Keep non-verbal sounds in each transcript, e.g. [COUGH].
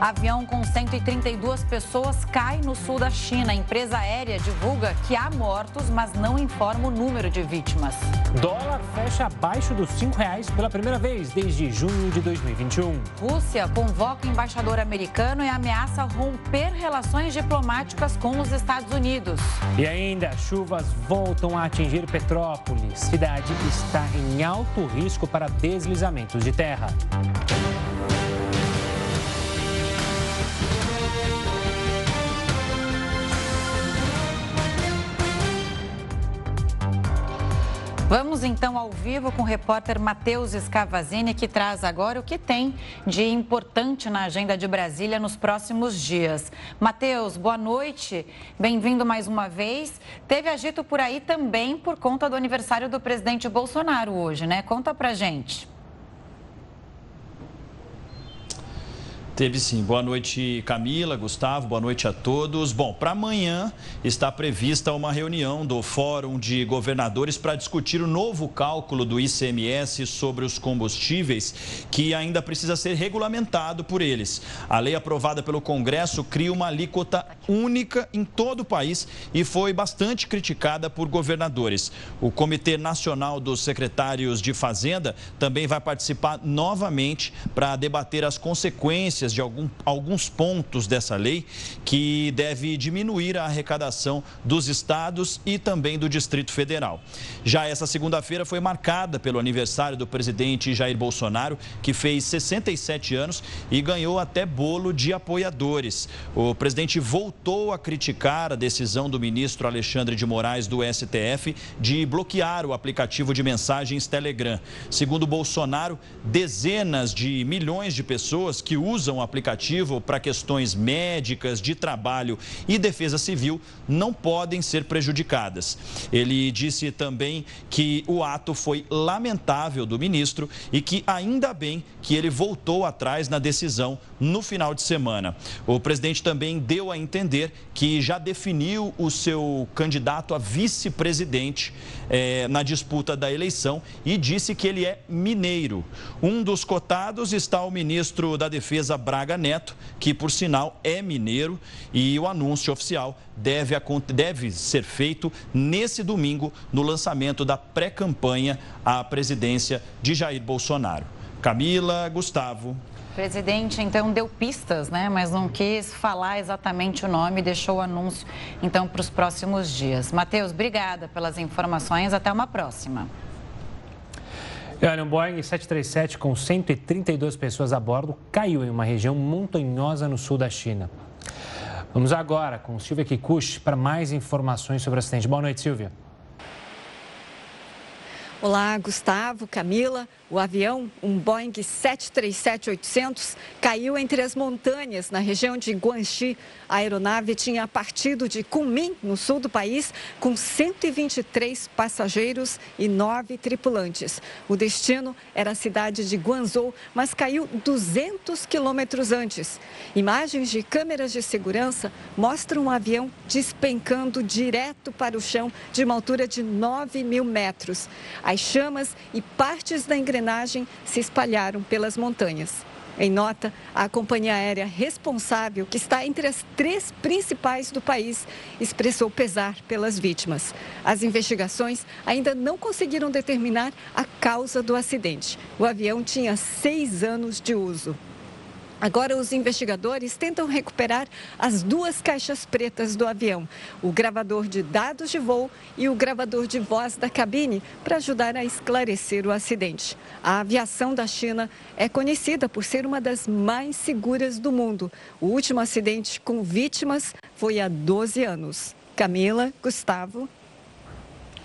Avião com 132 pessoas cai no sul da China. A empresa aérea divulga que há mortos, mas não informa o número de vítimas. Dólar fecha abaixo dos R$ reais pela primeira vez desde junho de 2021. Rússia convoca embaixador americano e ameaça romper relações diplomáticas com os Estados Unidos. E ainda, chuvas voltam a atingir Petrópolis. Cidade está em alto risco para deslizamentos de terra. Vamos então ao vivo com o repórter Matheus Scavazini, que traz agora o que tem de importante na agenda de Brasília nos próximos dias. Matheus, boa noite, bem-vindo mais uma vez. Teve agito por aí também por conta do aniversário do presidente Bolsonaro hoje, né? Conta pra gente. Teve sim. Boa noite, Camila, Gustavo, boa noite a todos. Bom, para amanhã está prevista uma reunião do Fórum de Governadores para discutir o novo cálculo do ICMS sobre os combustíveis, que ainda precisa ser regulamentado por eles. A lei aprovada pelo Congresso cria uma alíquota única em todo o país e foi bastante criticada por governadores. O Comitê Nacional dos Secretários de Fazenda também vai participar novamente para debater as consequências de algum, alguns pontos dessa lei que deve diminuir a arrecadação dos estados e também do Distrito Federal. Já essa segunda-feira foi marcada pelo aniversário do presidente Jair Bolsonaro, que fez 67 anos e ganhou até bolo de apoiadores. O presidente voltou a criticar a decisão do ministro Alexandre de Moraes do STF de bloquear o aplicativo de mensagens Telegram. Segundo Bolsonaro, dezenas de milhões de pessoas que usam usam o aplicativo para questões médicas, de trabalho e defesa civil não podem ser prejudicadas. Ele disse também que o ato foi lamentável do ministro e que ainda bem que ele voltou atrás na decisão no final de semana. O presidente também deu a entender que já definiu o seu candidato a vice-presidente eh, na disputa da eleição e disse que ele é mineiro. Um dos cotados está o ministro da Defesa Braga Neto, que por sinal é mineiro, e o anúncio oficial deve, deve ser feito nesse domingo no lançamento da pré-campanha à presidência de Jair Bolsonaro. Camila, Gustavo. O presidente, então, deu pistas, né? Mas não quis falar exatamente o nome, deixou o anúncio, então, para os próximos dias. Matheus, obrigada pelas informações. Até uma próxima. E olha, um Boeing 737 com 132 pessoas a bordo caiu em uma região montanhosa no sul da China. Vamos agora com Silvia Kikuchi para mais informações sobre o acidente. Boa noite, Silvia. Olá, Gustavo, Camila. O avião, um Boeing 737-800, caiu entre as montanhas na região de Guangxi. A aeronave tinha partido de Kunming, no sul do país, com 123 passageiros e nove tripulantes. O destino era a cidade de Guangzhou, mas caiu 200 quilômetros antes. Imagens de câmeras de segurança mostram o um avião despencando direto para o chão de uma altura de 9 mil metros. As chamas e partes da engrenagem se espalharam pelas montanhas. Em nota, a companhia aérea responsável, que está entre as três principais do país, expressou pesar pelas vítimas. As investigações ainda não conseguiram determinar a causa do acidente. O avião tinha seis anos de uso. Agora, os investigadores tentam recuperar as duas caixas pretas do avião, o gravador de dados de voo e o gravador de voz da cabine, para ajudar a esclarecer o acidente. A aviação da China é conhecida por ser uma das mais seguras do mundo. O último acidente com vítimas foi há 12 anos. Camila, Gustavo.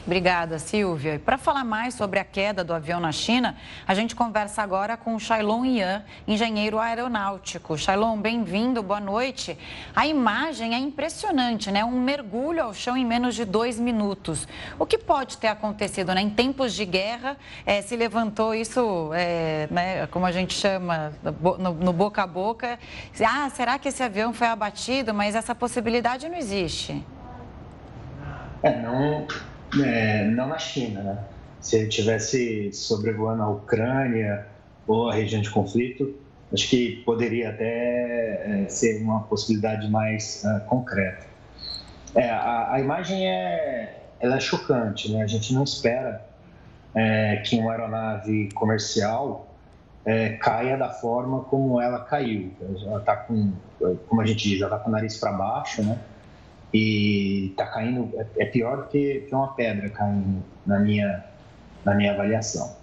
Obrigada, Silvia. E para falar mais sobre a queda do avião na China, a gente conversa agora com o Shailon Yan, engenheiro aeronáutico. Shailon, bem-vindo, boa noite. A imagem é impressionante, né? Um mergulho ao chão em menos de dois minutos. O que pode ter acontecido, né? Em tempos de guerra, é, se levantou isso, é, né, como a gente chama, no, no boca a boca. Ah, será que esse avião foi abatido? Mas essa possibilidade não existe. É, não, é, não na China, né? se ele tivesse sobrevoando a Ucrânia ou a região de conflito, acho que poderia até é, ser uma possibilidade mais uh, concreta. É, a, a, imagem é, ela é chocante, né? A gente não espera é, que uma aeronave comercial é, caia da forma como ela caiu. Ela está com, como a gente diz, ela está com o nariz para baixo, né? E está caindo, é, é pior do que, que uma pedra caindo na minha, na minha avaliação.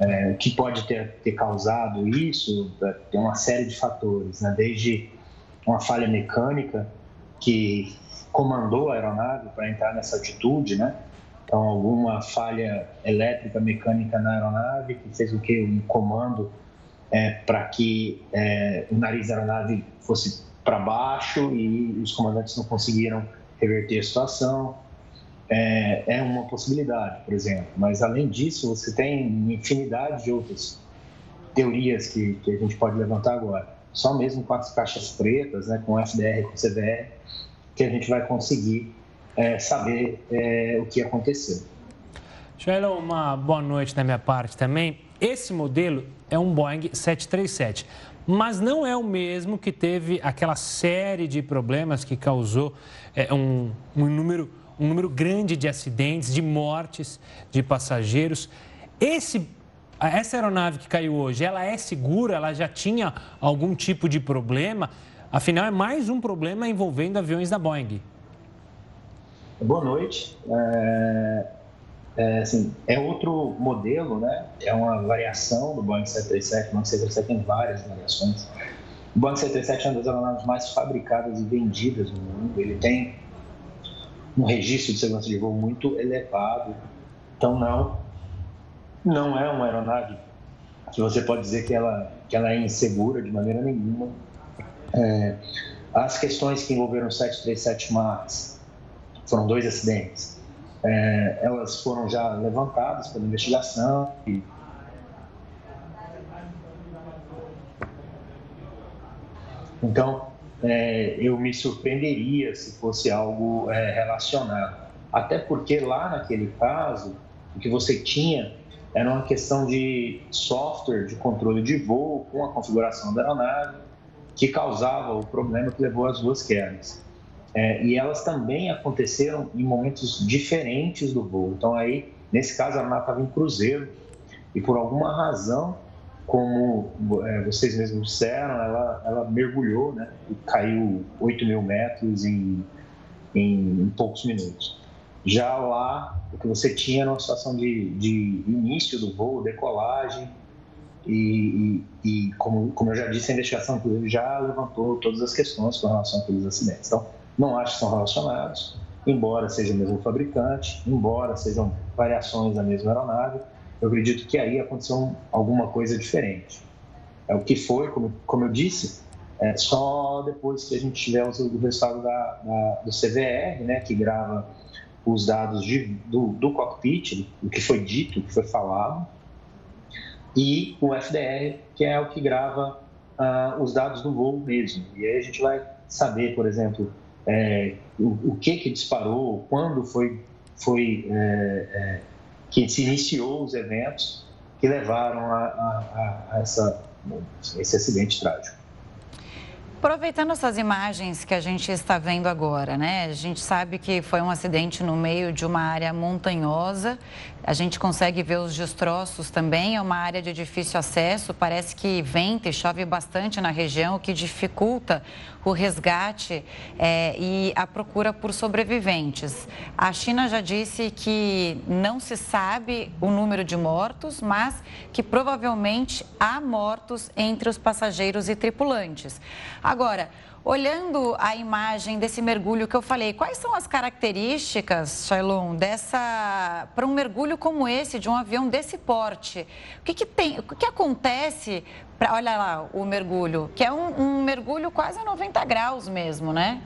É, o que pode ter, ter causado isso é, tem uma série de fatores, né? desde uma falha mecânica que comandou a aeronave para entrar nessa altitude, né? Então, alguma falha elétrica, mecânica na aeronave que fez o que um comando é, para que é, o nariz da aeronave fosse para baixo e os comandantes não conseguiram reverter a situação. É, é, uma possibilidade, por exemplo. Mas, além disso, você tem infinidade de outras teorias que, que a gente pode levantar agora. Só mesmo com as caixas pretas, né, com FDR, com CVR, que a gente vai conseguir é, saber é, o que aconteceu. Shaila, uma boa noite da minha parte também. Esse modelo é um Boeing 737, mas não é o mesmo que teve aquela série de problemas que causou é, um, um, número, um número grande de acidentes, de mortes de passageiros. Esse essa aeronave que caiu hoje, ela é segura? Ela já tinha algum tipo de problema? Afinal, é mais um problema envolvendo aviões da Boeing. Boa noite. É, é, assim, é outro modelo, né? É uma variação do Boeing 737. O Boeing 737 tem várias variações. O Boeing 737 é uma das aeronaves mais fabricadas e vendidas no mundo. Ele tem um registro de segurança de voo muito elevado. Então, não, não é uma aeronave que você pode dizer que ela, que ela é insegura de maneira nenhuma. É, as questões que envolveram o 737 MAX foram dois acidentes é, elas foram já levantadas pela investigação e Então, é, eu me surpreenderia se fosse algo é, relacionado. Até porque lá naquele caso, o que você tinha era uma questão de software de controle de voo com a configuração da aeronave que causava o problema que levou às duas quedas. É, e elas também aconteceram em momentos diferentes do voo. Então, aí, nesse caso, a aeronave estava em cruzeiro e, por alguma razão, como é, vocês mesmos disseram, ela, ela mergulhou né, e caiu 8 mil metros em, em, em, poucos minutos. Já lá, o que você tinha era uma situação de, de início do voo, decolagem, e, e, e como, como eu já disse, a investigação já levantou todas as questões com relação àqueles acidentes. Então, não acho que são relacionados, embora seja o mesmo fabricante, embora sejam variações da mesma aeronave, eu acredito que aí aconteceu alguma coisa diferente. É o que foi, como, como eu disse, é só depois que a gente tiver o resultado da, da, do CVR, né, que grava os dados de, do, do cockpit, o que foi dito, o que foi falado, e o FDR, que é o que grava uh, os dados do voo mesmo. E aí a gente vai saber, por exemplo, é, o, o, que que disparou, quando foi, foi é, é, que se iniciou os eventos que levaram a, a, a essa, esse acidente trágico. Aproveitando essas imagens que a gente está vendo agora, né? A gente sabe que foi um acidente no meio de uma área montanhosa. A gente consegue ver os destroços também. É uma área de difícil acesso. Parece que venta e chove bastante na região, o que dificulta o resgate é, e a procura por sobreviventes. A China já disse que não se sabe o número de mortos, mas que provavelmente há mortos entre os passageiros e tripulantes. Agora, Olhando a imagem desse mergulho que eu falei, quais são as características, Shailon, dessa para um mergulho como esse de um avião desse porte? O que, que tem, o que acontece olha lá o mergulho, que é um, um, mergulho quase a 90 graus mesmo, né?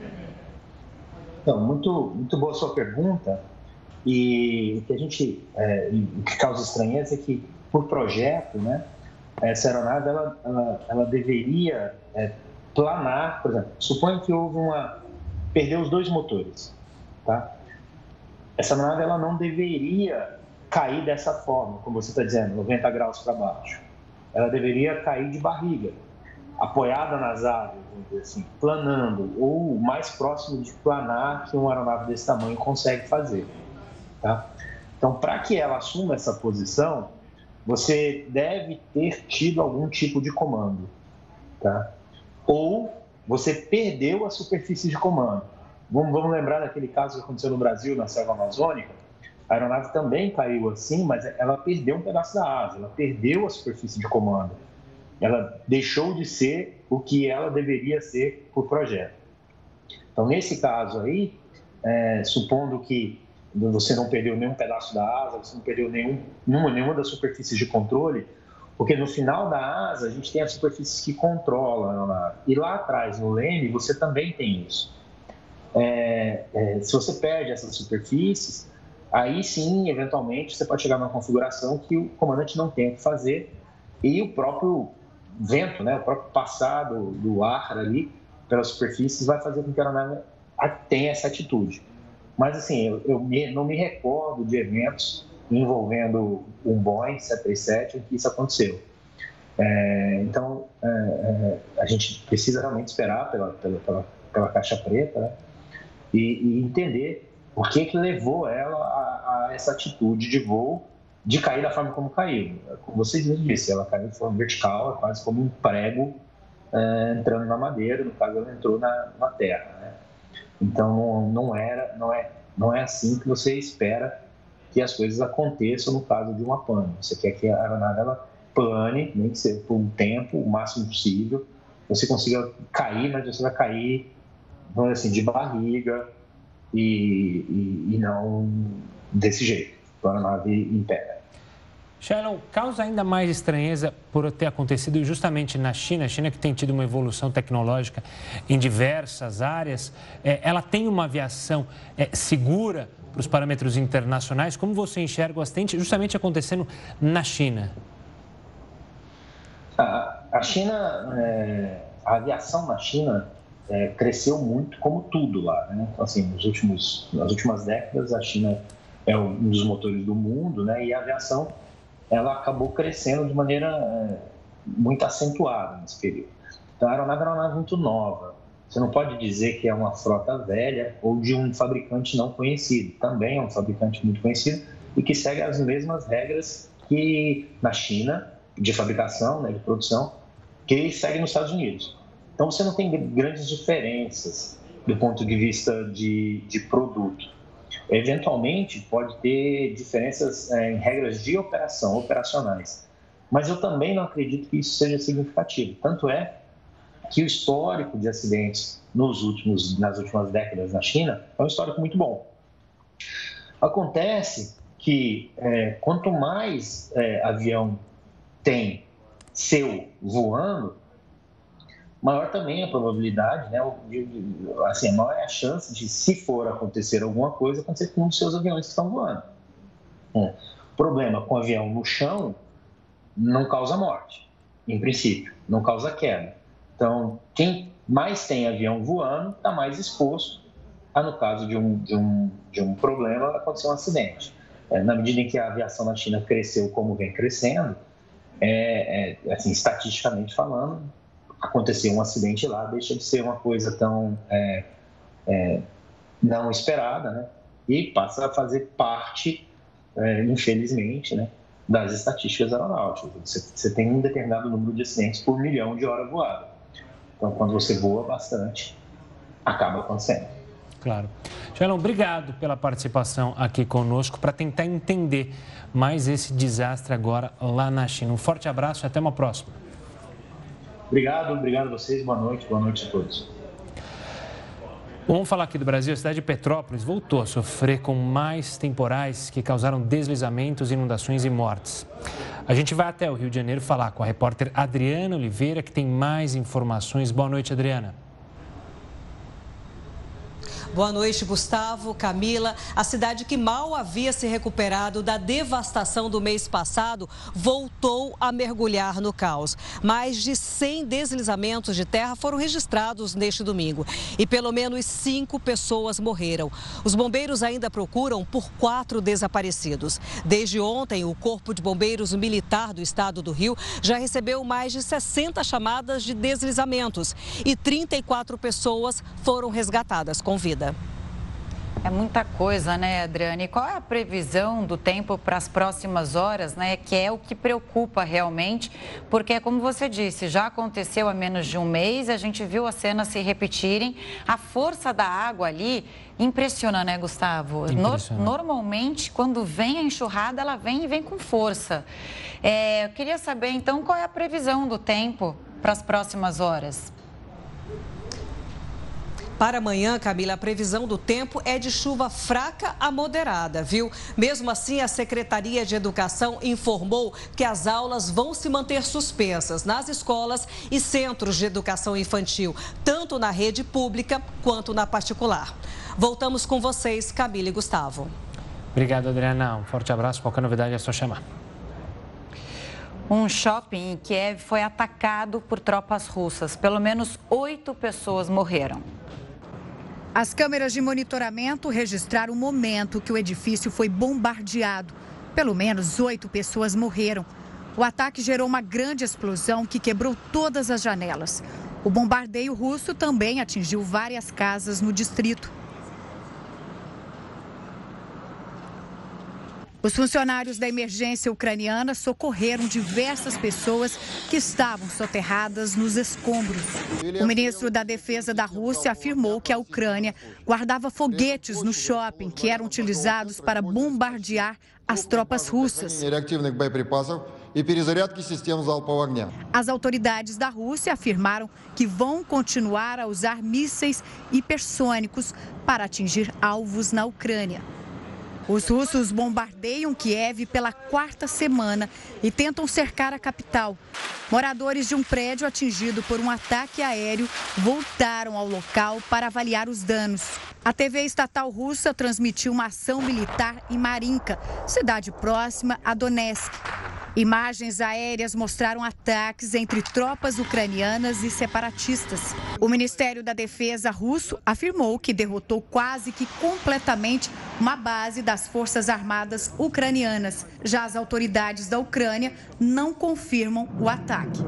Então, muito muito boa sua pergunta e o que a gente é, que causa estranheza é que por projeto, né, essa aeronave ela, ela, ela deveria é, planar, por exemplo, suponha que houve uma perdeu os dois motores, tá? Essa nave ela não deveria cair dessa forma, como você está dizendo, 90 graus para baixo. Ela deveria cair de barriga, apoiada nas asas, vamos dizer assim, planando, ou mais próximo de planar que uma aeronave desse tamanho consegue fazer. Tá? Então, para que ela assuma essa posição, você deve ter tido algum tipo de comando. Tá? Ou você perdeu a superfície de comando. Vamos, vamos lembrar daquele caso que aconteceu no Brasil, na selva amazônica? A aeronave também caiu assim, mas ela perdeu um pedaço da asa, ela perdeu a superfície de comando. Ela deixou de ser o que ela deveria ser por projeto. Então, nesse caso aí, é, supondo que você não perdeu nenhum pedaço da asa, você não perdeu nenhum, nenhuma, nenhuma das superfícies de controle, porque no final da asa a gente tem as superfícies que controlam aeronave. E lá atrás, no leme, você também tem isso. É, é, se você perde essas superfícies, aí sim, eventualmente, você pode chegar numa configuração que o comandante não tem o que fazer e o próprio vento, né, o próprio passado do ar ali pelas superfícies vai fazer com que a aeronave tenha essa atitude. Mas, assim, eu, eu me, não me recordo de eventos envolvendo um Boeing 737 em que isso aconteceu. É, então, é, é, a gente precisa realmente esperar pela, pela, pela, pela caixa preta né? e, e, entender o que, que levou ela a, a, essa atitude de voo de cair da forma como caiu. Como vocês disse, ela caiu de forma vertical, é quase como um prego é, entrando na madeira, no caso ela entrou na, na terra. Né? Então não era, não é, não é assim que você espera que as coisas aconteçam no caso de uma pane. Você quer que a aeronave ela plane, nem que seja por um tempo, o máximo possível. Você consiga cair, mas você vai cair, vamos dizer assim, de barriga e, e, e não desse jeito. A aeronave impera. Shalom, causa ainda mais estranheza por ter acontecido justamente na China, a China que tem tido uma evolução tecnológica em diversas áreas, é, ela tem uma aviação é, segura para os parâmetros internacionais. Como você enxerga o acidente justamente acontecendo na China? A, a China, é, a aviação na China é, cresceu muito, como tudo lá. Né? Então, assim, nos últimos, nas últimas décadas, a China é um dos motores do mundo, né? E a aviação ela acabou crescendo de maneira é, muito acentuada nesse período. Então, a aeronave era uma aeronave muito nova. Você não pode dizer que é uma frota velha ou de um fabricante não conhecido. Também é um fabricante muito conhecido e que segue as mesmas regras que na China, de fabricação, né, de produção, que segue nos Estados Unidos. Então, você não tem grandes diferenças do ponto de vista de, de produto. Eventualmente, pode ter diferenças é, em regras de operação, operacionais. Mas eu também não acredito que isso seja significativo. Tanto é que o histórico de acidentes nos últimos, nas últimas décadas na China é um histórico muito bom. Acontece que é, quanto mais é, avião tem seu voando, maior também a probabilidade, né, assim, maior é a chance de, se for acontecer alguma coisa, acontecer com um dos seus aviões que estão voando. O problema com o avião no chão não causa morte, em princípio, não causa queda. Então, quem mais tem avião voando está mais exposto a, no caso de um, de um, de um problema, acontecer um acidente. É, na medida em que a aviação na China cresceu como vem crescendo, é, é, assim, estatisticamente falando, acontecer um acidente lá deixa de ser uma coisa tão é, é, não esperada, né? E passa a fazer parte, é, infelizmente, né, das estatísticas aeronáuticas. Você, tem um determinado número de acidentes por milhão de hora voada. Então, quando você voa bastante, acaba acontecendo. Claro. Shalom, obrigado pela participação aqui conosco para tentar entender mais esse desastre agora lá na China. Um forte abraço e até uma próxima. Obrigado, obrigado a vocês. Boa noite, boa noite a todos. Vamos falar aqui do Brasil. A cidade de Petrópolis voltou a sofrer com mais temporais que causaram deslizamentos, inundações e mortes. A gente vai até o Rio de Janeiro falar com a repórter Adriana Oliveira, que tem mais informações. Boa noite, Adriana. Boa noite, Gustavo, Camila. A cidade que mal havia se recuperado da devastação do mês passado voltou a mergulhar no caos. Mais de 100 deslizamentos de terra foram registrados neste domingo e pelo menos cinco pessoas morreram. Os bombeiros ainda procuram por quatro desaparecidos. Desde ontem, o Corpo de Bombeiros Militar do Estado do Rio já recebeu mais de 60 chamadas de deslizamentos e 34 pessoas foram resgatadas com vida. É muita coisa, né, Adriane? Qual é a previsão do tempo para as próximas horas, né? Que é o que preocupa realmente, porque, como você disse, já aconteceu há menos de um mês, a gente viu as cenas se repetirem. A força da água ali impressiona, né, Gustavo? Impressiona. normalmente, quando vem a enxurrada, ela vem e vem com força. É, eu queria saber, então, qual é a previsão do tempo para as próximas horas? Para amanhã, Camila, a previsão do tempo é de chuva fraca a moderada, viu? Mesmo assim, a Secretaria de Educação informou que as aulas vão se manter suspensas nas escolas e centros de educação infantil, tanto na rede pública quanto na particular. Voltamos com vocês, Camila e Gustavo. Obrigado, Adriana. Um forte abraço. Qualquer novidade é só chamar. Um shopping em Kiev foi atacado por tropas russas. Pelo menos oito pessoas morreram. As câmeras de monitoramento registraram o momento que o edifício foi bombardeado. Pelo menos oito pessoas morreram. O ataque gerou uma grande explosão que quebrou todas as janelas. O bombardeio russo também atingiu várias casas no distrito. Os funcionários da emergência ucraniana socorreram diversas pessoas que estavam soterradas nos escombros. O ministro da Defesa da Rússia afirmou que a Ucrânia guardava foguetes no shopping que eram utilizados para bombardear as tropas russas. As autoridades da Rússia afirmaram que vão continuar a usar mísseis hipersônicos para atingir alvos na Ucrânia. Os russos bombardeiam Kiev pela quarta semana e tentam cercar a capital. Moradores de um prédio atingido por um ataque aéreo voltaram ao local para avaliar os danos. A TV estatal russa transmitiu uma ação militar em Marinka, cidade próxima a Donetsk. Imagens aéreas mostraram ataques entre tropas ucranianas e separatistas. O Ministério da Defesa russo afirmou que derrotou quase que completamente uma base das Forças Armadas ucranianas. Já as autoridades da Ucrânia não confirmam o ataque.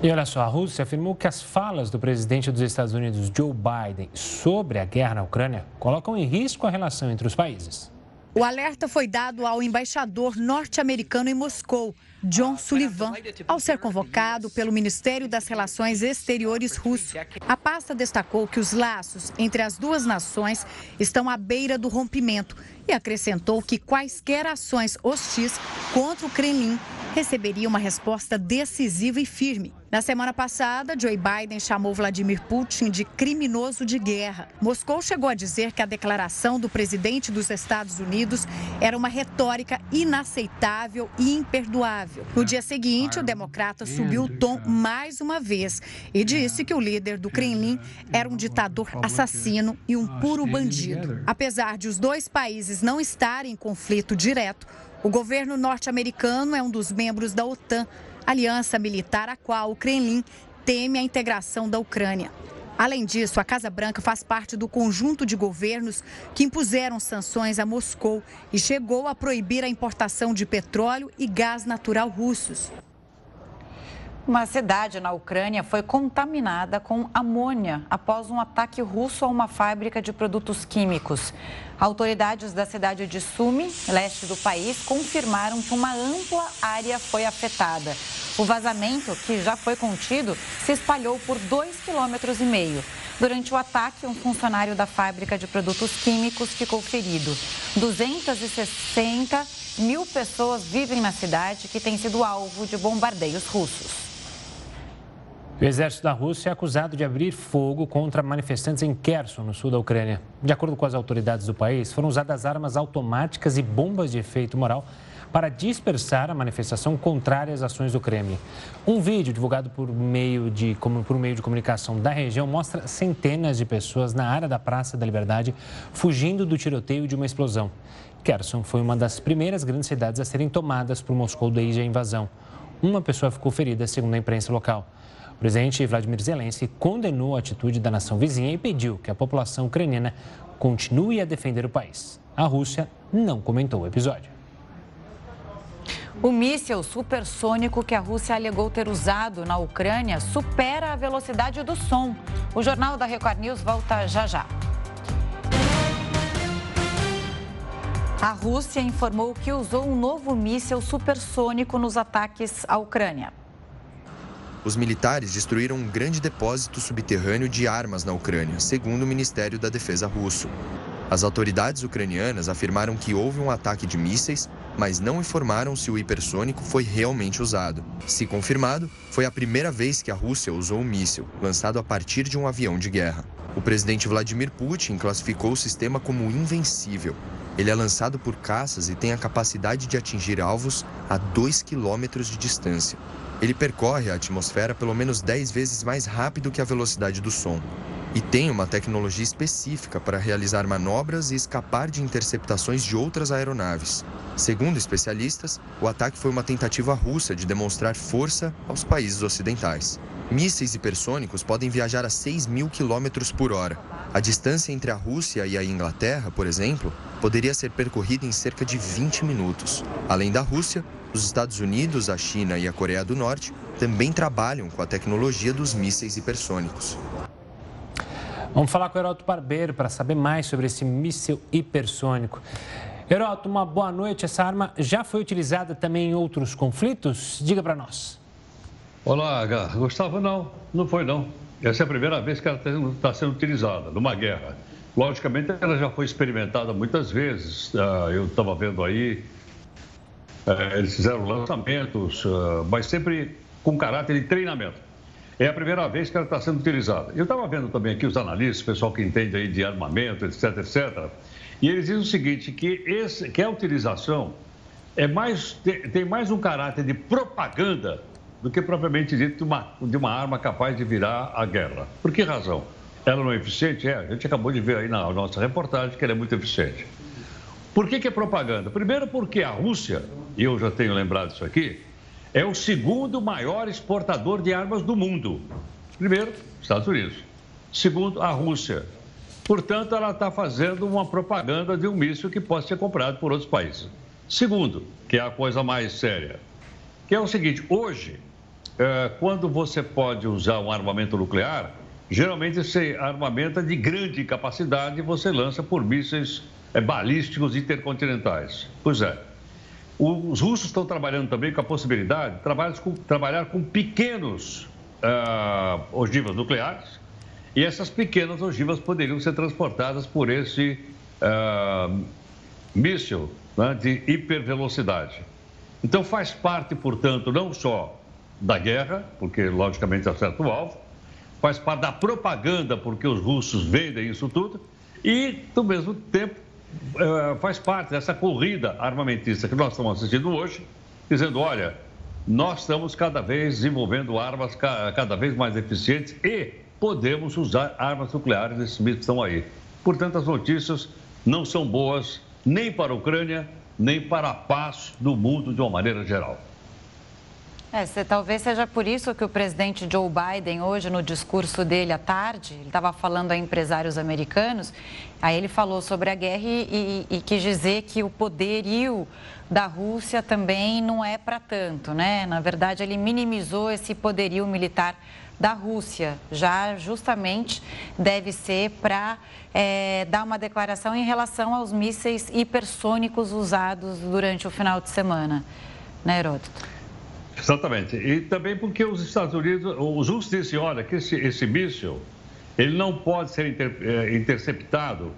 E olha só, a Rússia afirmou que as falas do presidente dos Estados Unidos, Joe Biden, sobre a guerra na Ucrânia colocam em risco a relação entre os países. O alerta foi dado ao embaixador norte-americano em Moscou, John Sullivan, ao ser convocado pelo Ministério das Relações Exteriores russo. A pasta destacou que os laços entre as duas nações estão à beira do rompimento e acrescentou que quaisquer ações hostis contra o Kremlin receberia uma resposta decisiva e firme. Na semana passada, Joe Biden chamou Vladimir Putin de criminoso de guerra. Moscou chegou a dizer que a declaração do presidente dos Estados Unidos era uma retórica inaceitável e imperdoável. No dia seguinte, o democrata subiu o tom mais uma vez e disse que o líder do Kremlin era um ditador assassino e um puro bandido. Apesar de os dois países não estarem em conflito direto, o governo norte-americano é um dos membros da OTAN, aliança militar a qual o Kremlin teme a integração da Ucrânia. Além disso, a Casa Branca faz parte do conjunto de governos que impuseram sanções a Moscou e chegou a proibir a importação de petróleo e gás natural russos. Uma cidade na Ucrânia foi contaminada com amônia após um ataque russo a uma fábrica de produtos químicos. Autoridades da cidade de Sumi, leste do país, confirmaram que uma ampla área foi afetada. O vazamento, que já foi contido, se espalhou por dois quilômetros e meio. Durante o ataque, um funcionário da fábrica de produtos químicos ficou ferido. 260 mil pessoas vivem na cidade que tem sido alvo de bombardeios russos. O exército da Rússia é acusado de abrir fogo contra manifestantes em Kherson, no sul da Ucrânia. De acordo com as autoridades do país, foram usadas armas automáticas e bombas de efeito moral para dispersar a manifestação contrária às ações do Kremlin. Um vídeo divulgado por meio de, por meio de comunicação da região mostra centenas de pessoas na área da Praça da Liberdade fugindo do tiroteio de uma explosão. Kherson foi uma das primeiras grandes cidades a serem tomadas por Moscou desde a invasão. Uma pessoa ficou ferida, segundo a imprensa local. O presidente Vladimir Zelensky condenou a atitude da nação vizinha e pediu que a população ucraniana continue a defender o país. A Rússia não comentou o episódio. O míssil supersônico que a Rússia alegou ter usado na Ucrânia supera a velocidade do som. O Jornal da Record News volta já já. A Rússia informou que usou um novo míssil supersônico nos ataques à Ucrânia os militares destruíram um grande depósito subterrâneo de armas na Ucrânia, segundo o Ministério da Defesa russo. As autoridades ucranianas afirmaram que houve um ataque de mísseis, mas não informaram se o hipersônico foi realmente usado. Se confirmado, foi a primeira vez que a Rússia usou um míssil, lançado a partir de um avião de guerra. O presidente Vladimir Putin classificou o sistema como invencível. Ele é lançado por caças e tem a capacidade de atingir alvos a 2 quilômetros de distância. Ele percorre a atmosfera pelo menos 10 vezes mais rápido que a velocidade do som e tem uma tecnologia específica para realizar manobras e escapar de interceptações de outras aeronaves. Segundo especialistas, o ataque foi uma tentativa russa de demonstrar força aos países ocidentais. Mísseis hipersônicos podem viajar a 6 mil quilômetros por hora. A distância entre a Rússia e a Inglaterra, por exemplo, poderia ser percorrida em cerca de 20 minutos. Além da Rússia, os Estados Unidos, a China e a Coreia do Norte também trabalham com a tecnologia dos mísseis hipersônicos. Vamos falar com o Heroto Barbeiro para saber mais sobre esse míssil hipersônico. Heroto, uma boa noite. Essa arma já foi utilizada também em outros conflitos? Diga para nós. Olá, Gustavo. Não, não foi não. Essa é a primeira vez que ela está sendo utilizada numa guerra. Logicamente, ela já foi experimentada muitas vezes. Ah, eu estava vendo aí eles fizeram lançamentos, ah, mas sempre com caráter de treinamento. É a primeira vez que ela está sendo utilizada. Eu estava vendo também aqui os analistas, o pessoal que entende aí de armamento, etc, etc. E eles dizem o seguinte, que, esse, que a utilização é mais, tem mais um caráter de propaganda do que propriamente dito de uma, de uma arma capaz de virar a guerra. Por que razão? Ela não é eficiente? É, a gente acabou de ver aí na nossa reportagem que ela é muito eficiente. Por que, que é propaganda? Primeiro, porque a Rússia, e eu já tenho lembrado isso aqui, é o segundo maior exportador de armas do mundo. Primeiro, Estados Unidos. Segundo, a Rússia. Portanto, ela está fazendo uma propaganda de um míssil que pode ser comprado por outros países. Segundo, que é a coisa mais séria, que é o seguinte: hoje, é, quando você pode usar um armamento nuclear, geralmente esse armamento é de grande capacidade e você lança por mísseis balísticos intercontinentais. Pois é. Os russos estão trabalhando também com a possibilidade de trabalhar com, trabalhar com pequenos uh, ogivas nucleares e essas pequenas ogivas poderiam ser transportadas por esse uh, míssil né, de hipervelocidade. Então faz parte, portanto, não só da guerra, porque logicamente acerta o alvo, faz parte da propaganda, porque os russos vendem isso tudo, e, do mesmo tempo, faz parte dessa corrida armamentista que nós estamos assistindo hoje, dizendo: olha, nós estamos cada vez desenvolvendo armas cada vez mais eficientes e podemos usar armas nucleares nesses mitos estão aí. Portanto, as notícias não são boas nem para a Ucrânia, nem para a paz do mundo de uma maneira geral. É, se, talvez seja por isso que o presidente Joe Biden, hoje, no discurso dele à tarde, ele estava falando a empresários americanos, aí ele falou sobre a guerra e, e, e quis dizer que o poderio da Rússia também não é para tanto, né? Na verdade, ele minimizou esse poderio militar da Rússia, já justamente deve ser para é, dar uma declaração em relação aos mísseis hipersônicos usados durante o final de semana, né, Heródoto? Exatamente. E também porque os Estados Unidos, os russos disseram, olha, que esse, esse míssil, ele não pode ser inter, é, interceptado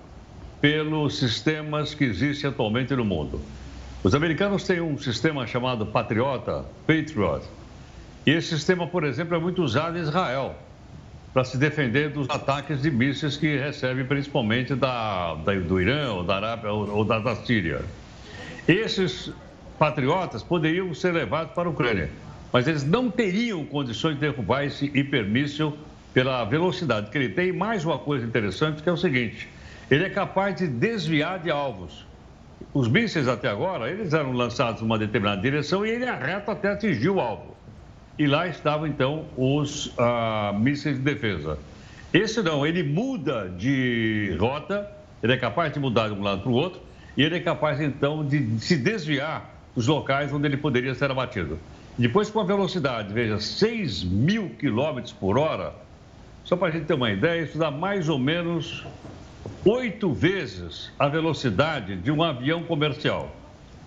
pelos sistemas que existem atualmente no mundo. Os americanos têm um sistema chamado Patriota, Patriot, E esse sistema, por exemplo, é muito usado em Israel para se defender dos ataques de mísseis que recebe principalmente da, da do Irã, ou da Arábia ou, ou da, da Síria. Esses patriotas poderiam ser levados para a Ucrânia, mas eles não teriam condições de derrubar esse hipermíssil pela velocidade que ele tem. Mais uma coisa interessante que é o seguinte: ele é capaz de desviar de alvos. Os mísseis até agora, eles eram lançados numa determinada direção e ele arreta até atingir o alvo. E lá estavam então os ah, mísseis de defesa. Esse não, ele muda de rota, ele é capaz de mudar de um lado para o outro e ele é capaz então de se desviar dos locais onde ele poderia ser abatido. Depois, com a velocidade, veja, 6 mil quilômetros por hora, só para a gente ter uma ideia, isso dá mais ou menos oito vezes a velocidade de um avião comercial.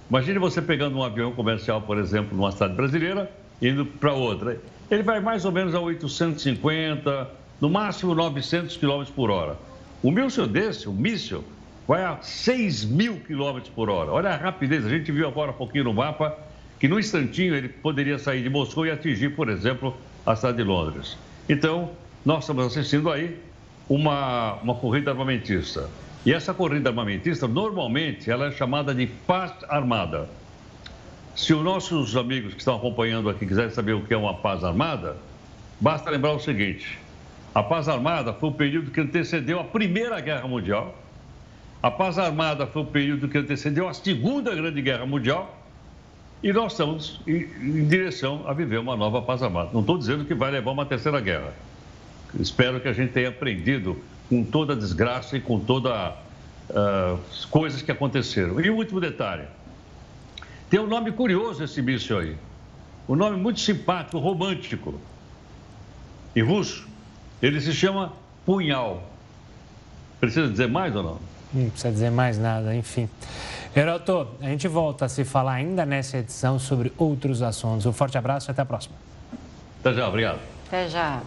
Imagine você pegando um avião comercial, por exemplo, numa cidade brasileira, indo para outra. Ele vai mais ou menos a 850, no máximo 900 km por hora. O míssil desse, o míssil, vai a 6 mil km por hora. Olha a rapidez, a gente viu agora um pouquinho no mapa que no instantinho ele poderia sair de Moscou e atingir, por exemplo, a cidade de Londres. Então, nós estamos assistindo aí uma, uma corrida armamentista. E essa corrida armamentista, normalmente, ela é chamada de paz armada. Se os nossos amigos que estão acompanhando aqui quiserem saber o que é uma paz armada, basta lembrar o seguinte: a paz armada foi o período que antecedeu a Primeira Guerra Mundial. A paz armada foi o período que antecedeu a Segunda Grande Guerra Mundial. E nós estamos em, em direção a viver uma nova paz armada. Não estou dizendo que vai levar uma terceira guerra Espero que a gente tenha aprendido com toda a desgraça e com todas uh, as coisas que aconteceram. E o último detalhe: tem um nome curioso esse míssil aí. Um nome muito simpático, romântico. Em russo, ele se chama Punhal. Precisa dizer mais ou não? Não precisa dizer mais nada, enfim. Heroto, a gente volta a se falar ainda nessa edição sobre outros assuntos. Um forte abraço e até a próxima. Até já, obrigado. Até já.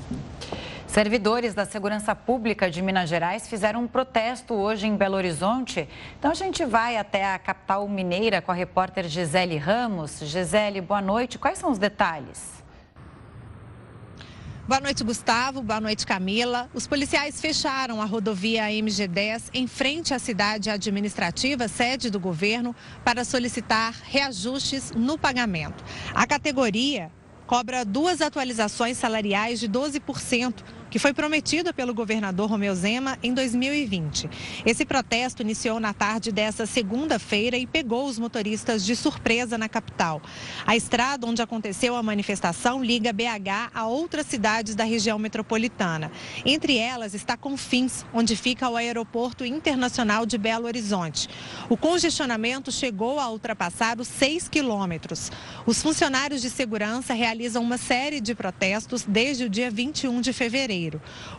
Servidores da Segurança Pública de Minas Gerais fizeram um protesto hoje em Belo Horizonte. Então a gente vai até a capital mineira com a repórter Gisele Ramos. Gisele, boa noite. Quais são os detalhes? Boa noite, Gustavo. Boa noite, Camila. Os policiais fecharam a rodovia MG10 em frente à cidade administrativa, sede do governo, para solicitar reajustes no pagamento. A categoria cobra duas atualizações salariais de 12% que foi prometida pelo governador Romeu Zema em 2020. Esse protesto iniciou na tarde dessa segunda-feira e pegou os motoristas de surpresa na capital. A estrada onde aconteceu a manifestação liga BH a outras cidades da região metropolitana. Entre elas está Confins, onde fica o Aeroporto Internacional de Belo Horizonte. O congestionamento chegou a ultrapassar os 6 quilômetros. Os funcionários de segurança realizam uma série de protestos desde o dia 21 de fevereiro.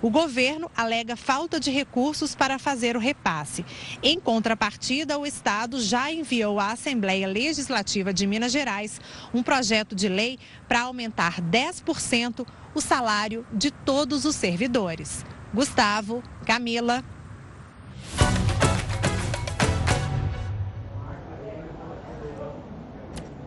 O governo alega falta de recursos para fazer o repasse. Em contrapartida, o Estado já enviou à Assembleia Legislativa de Minas Gerais um projeto de lei para aumentar 10% o salário de todos os servidores. Gustavo, Camila.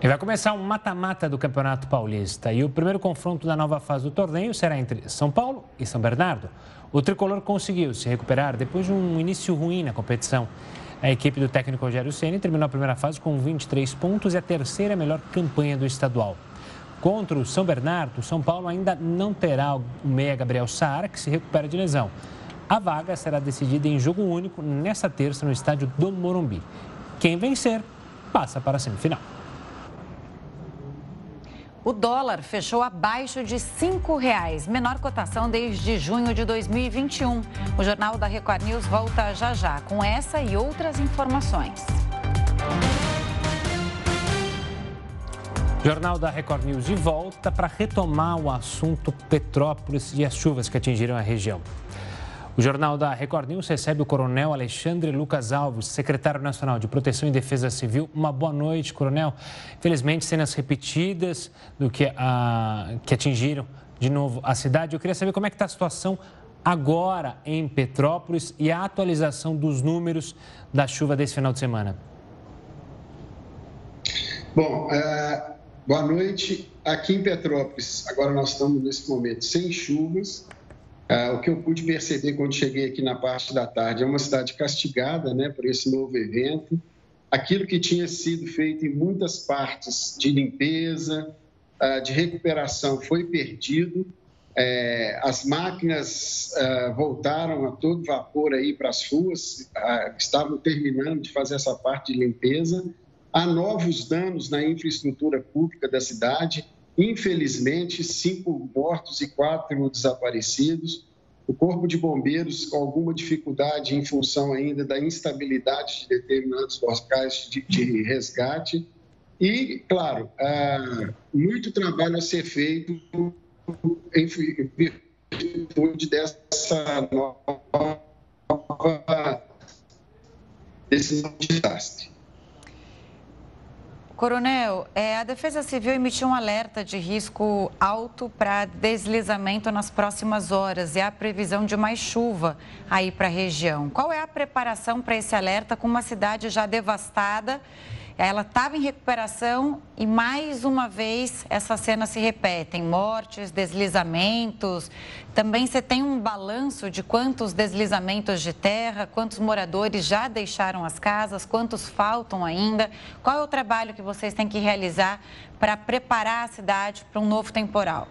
E vai começar um mata-mata do Campeonato Paulista. E o primeiro confronto da nova fase do torneio será entre São Paulo e São Bernardo. O tricolor conseguiu se recuperar depois de um início ruim na competição. A equipe do técnico Rogério Ceni terminou a primeira fase com 23 pontos e a terceira melhor campanha do estadual. Contra o São Bernardo, o São Paulo ainda não terá o meia Gabriel Saara, que se recupera de lesão. A vaga será decidida em jogo único nesta terça no estádio do Morumbi. Quem vencer passa para a semifinal. O dólar fechou abaixo de R$ 5,00, menor cotação desde junho de 2021. O Jornal da Record News volta já já com essa e outras informações. Jornal da Record News de volta para retomar o assunto Petrópolis e as chuvas que atingiram a região. O Jornal da Record News recebe o coronel Alexandre Lucas Alves, secretário nacional de Proteção e Defesa Civil. Uma boa noite, coronel. Infelizmente, cenas repetidas do que, a, que atingiram de novo a cidade. Eu queria saber como é que está a situação agora em Petrópolis e a atualização dos números da chuva desse final de semana. Bom, é, boa noite. aqui em Petrópolis, agora nós estamos nesse momento sem chuvas. Ah, o que eu pude perceber quando cheguei aqui na parte da tarde é uma cidade castigada né, por esse novo evento. Aquilo que tinha sido feito em muitas partes de limpeza, ah, de recuperação foi perdido. É, as máquinas uh, voltaram a todo vapor aí para as ruas, uh, estavam terminando de fazer essa parte de limpeza. Há novos danos na infraestrutura pública da cidade. Infelizmente, cinco mortos e quatro desaparecidos. O Corpo de Bombeiros com alguma dificuldade em função ainda da instabilidade de determinados locais de, de resgate. E, claro, uh, muito trabalho a ser feito em virtude dessa nova desse desastre. Coronel, é, a Defesa Civil emitiu um alerta de risco alto para deslizamento nas próximas horas e a previsão de mais chuva aí para a região. Qual é a preparação para esse alerta com uma cidade já devastada ela estava em recuperação e mais uma vez essa cena se repete, mortes, deslizamentos. Também você tem um balanço de quantos deslizamentos de terra, quantos moradores já deixaram as casas, quantos faltam ainda. Qual é o trabalho que vocês têm que realizar para preparar a cidade para um novo temporal?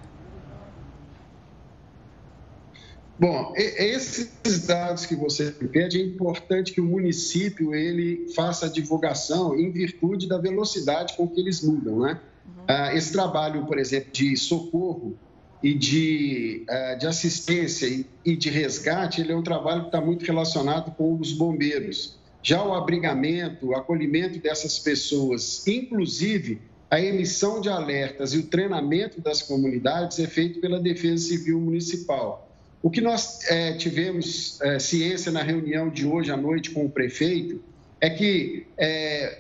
Bom, esses dados que você pede, é importante que o município ele faça a divulgação em virtude da velocidade com que eles mudam, né? Uhum. Esse trabalho, por exemplo, de socorro e de, ah, de assistência e de resgate, ele é um trabalho que está muito relacionado com os bombeiros. Já o abrigamento, o acolhimento dessas pessoas, inclusive a emissão de alertas e o treinamento das comunidades é feito pela Defesa Civil Municipal. O que nós é, tivemos é, ciência na reunião de hoje à noite com o prefeito é que é,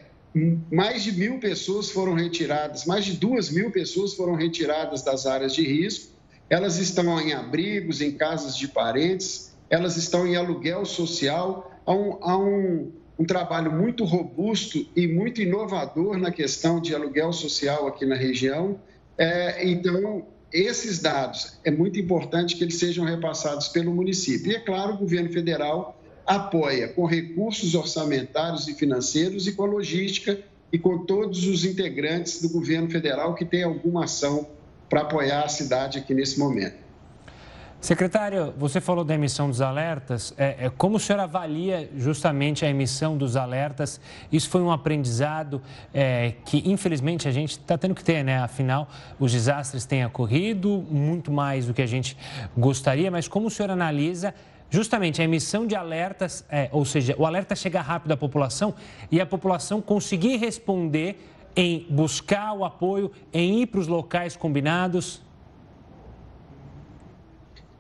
mais de mil pessoas foram retiradas, mais de duas mil pessoas foram retiradas das áreas de risco. Elas estão em abrigos, em casas de parentes, elas estão em aluguel social. Há um, há um, um trabalho muito robusto e muito inovador na questão de aluguel social aqui na região. É, então, esses dados é muito importante que eles sejam repassados pelo município. E, é claro, o governo federal apoia com recursos orçamentários e financeiros e com a logística e com todos os integrantes do governo federal que tem alguma ação para apoiar a cidade aqui nesse momento. Secretário, você falou da emissão dos alertas. É, é, como o senhor avalia justamente a emissão dos alertas? Isso foi um aprendizado é, que, infelizmente, a gente está tendo que ter, né? Afinal, os desastres têm ocorrido, muito mais do que a gente gostaria, mas como o senhor analisa justamente a emissão de alertas, é, ou seja, o alerta chegar rápido à população e a população conseguir responder em buscar o apoio, em ir para os locais combinados?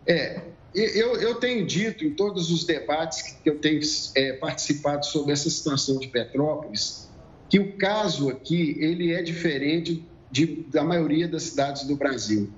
É, eu, eu tenho dito em todos os debates que eu tenho é, participado sobre essa situação de Petrópolis, que o caso aqui ele é diferente de, da maioria das cidades do Brasil.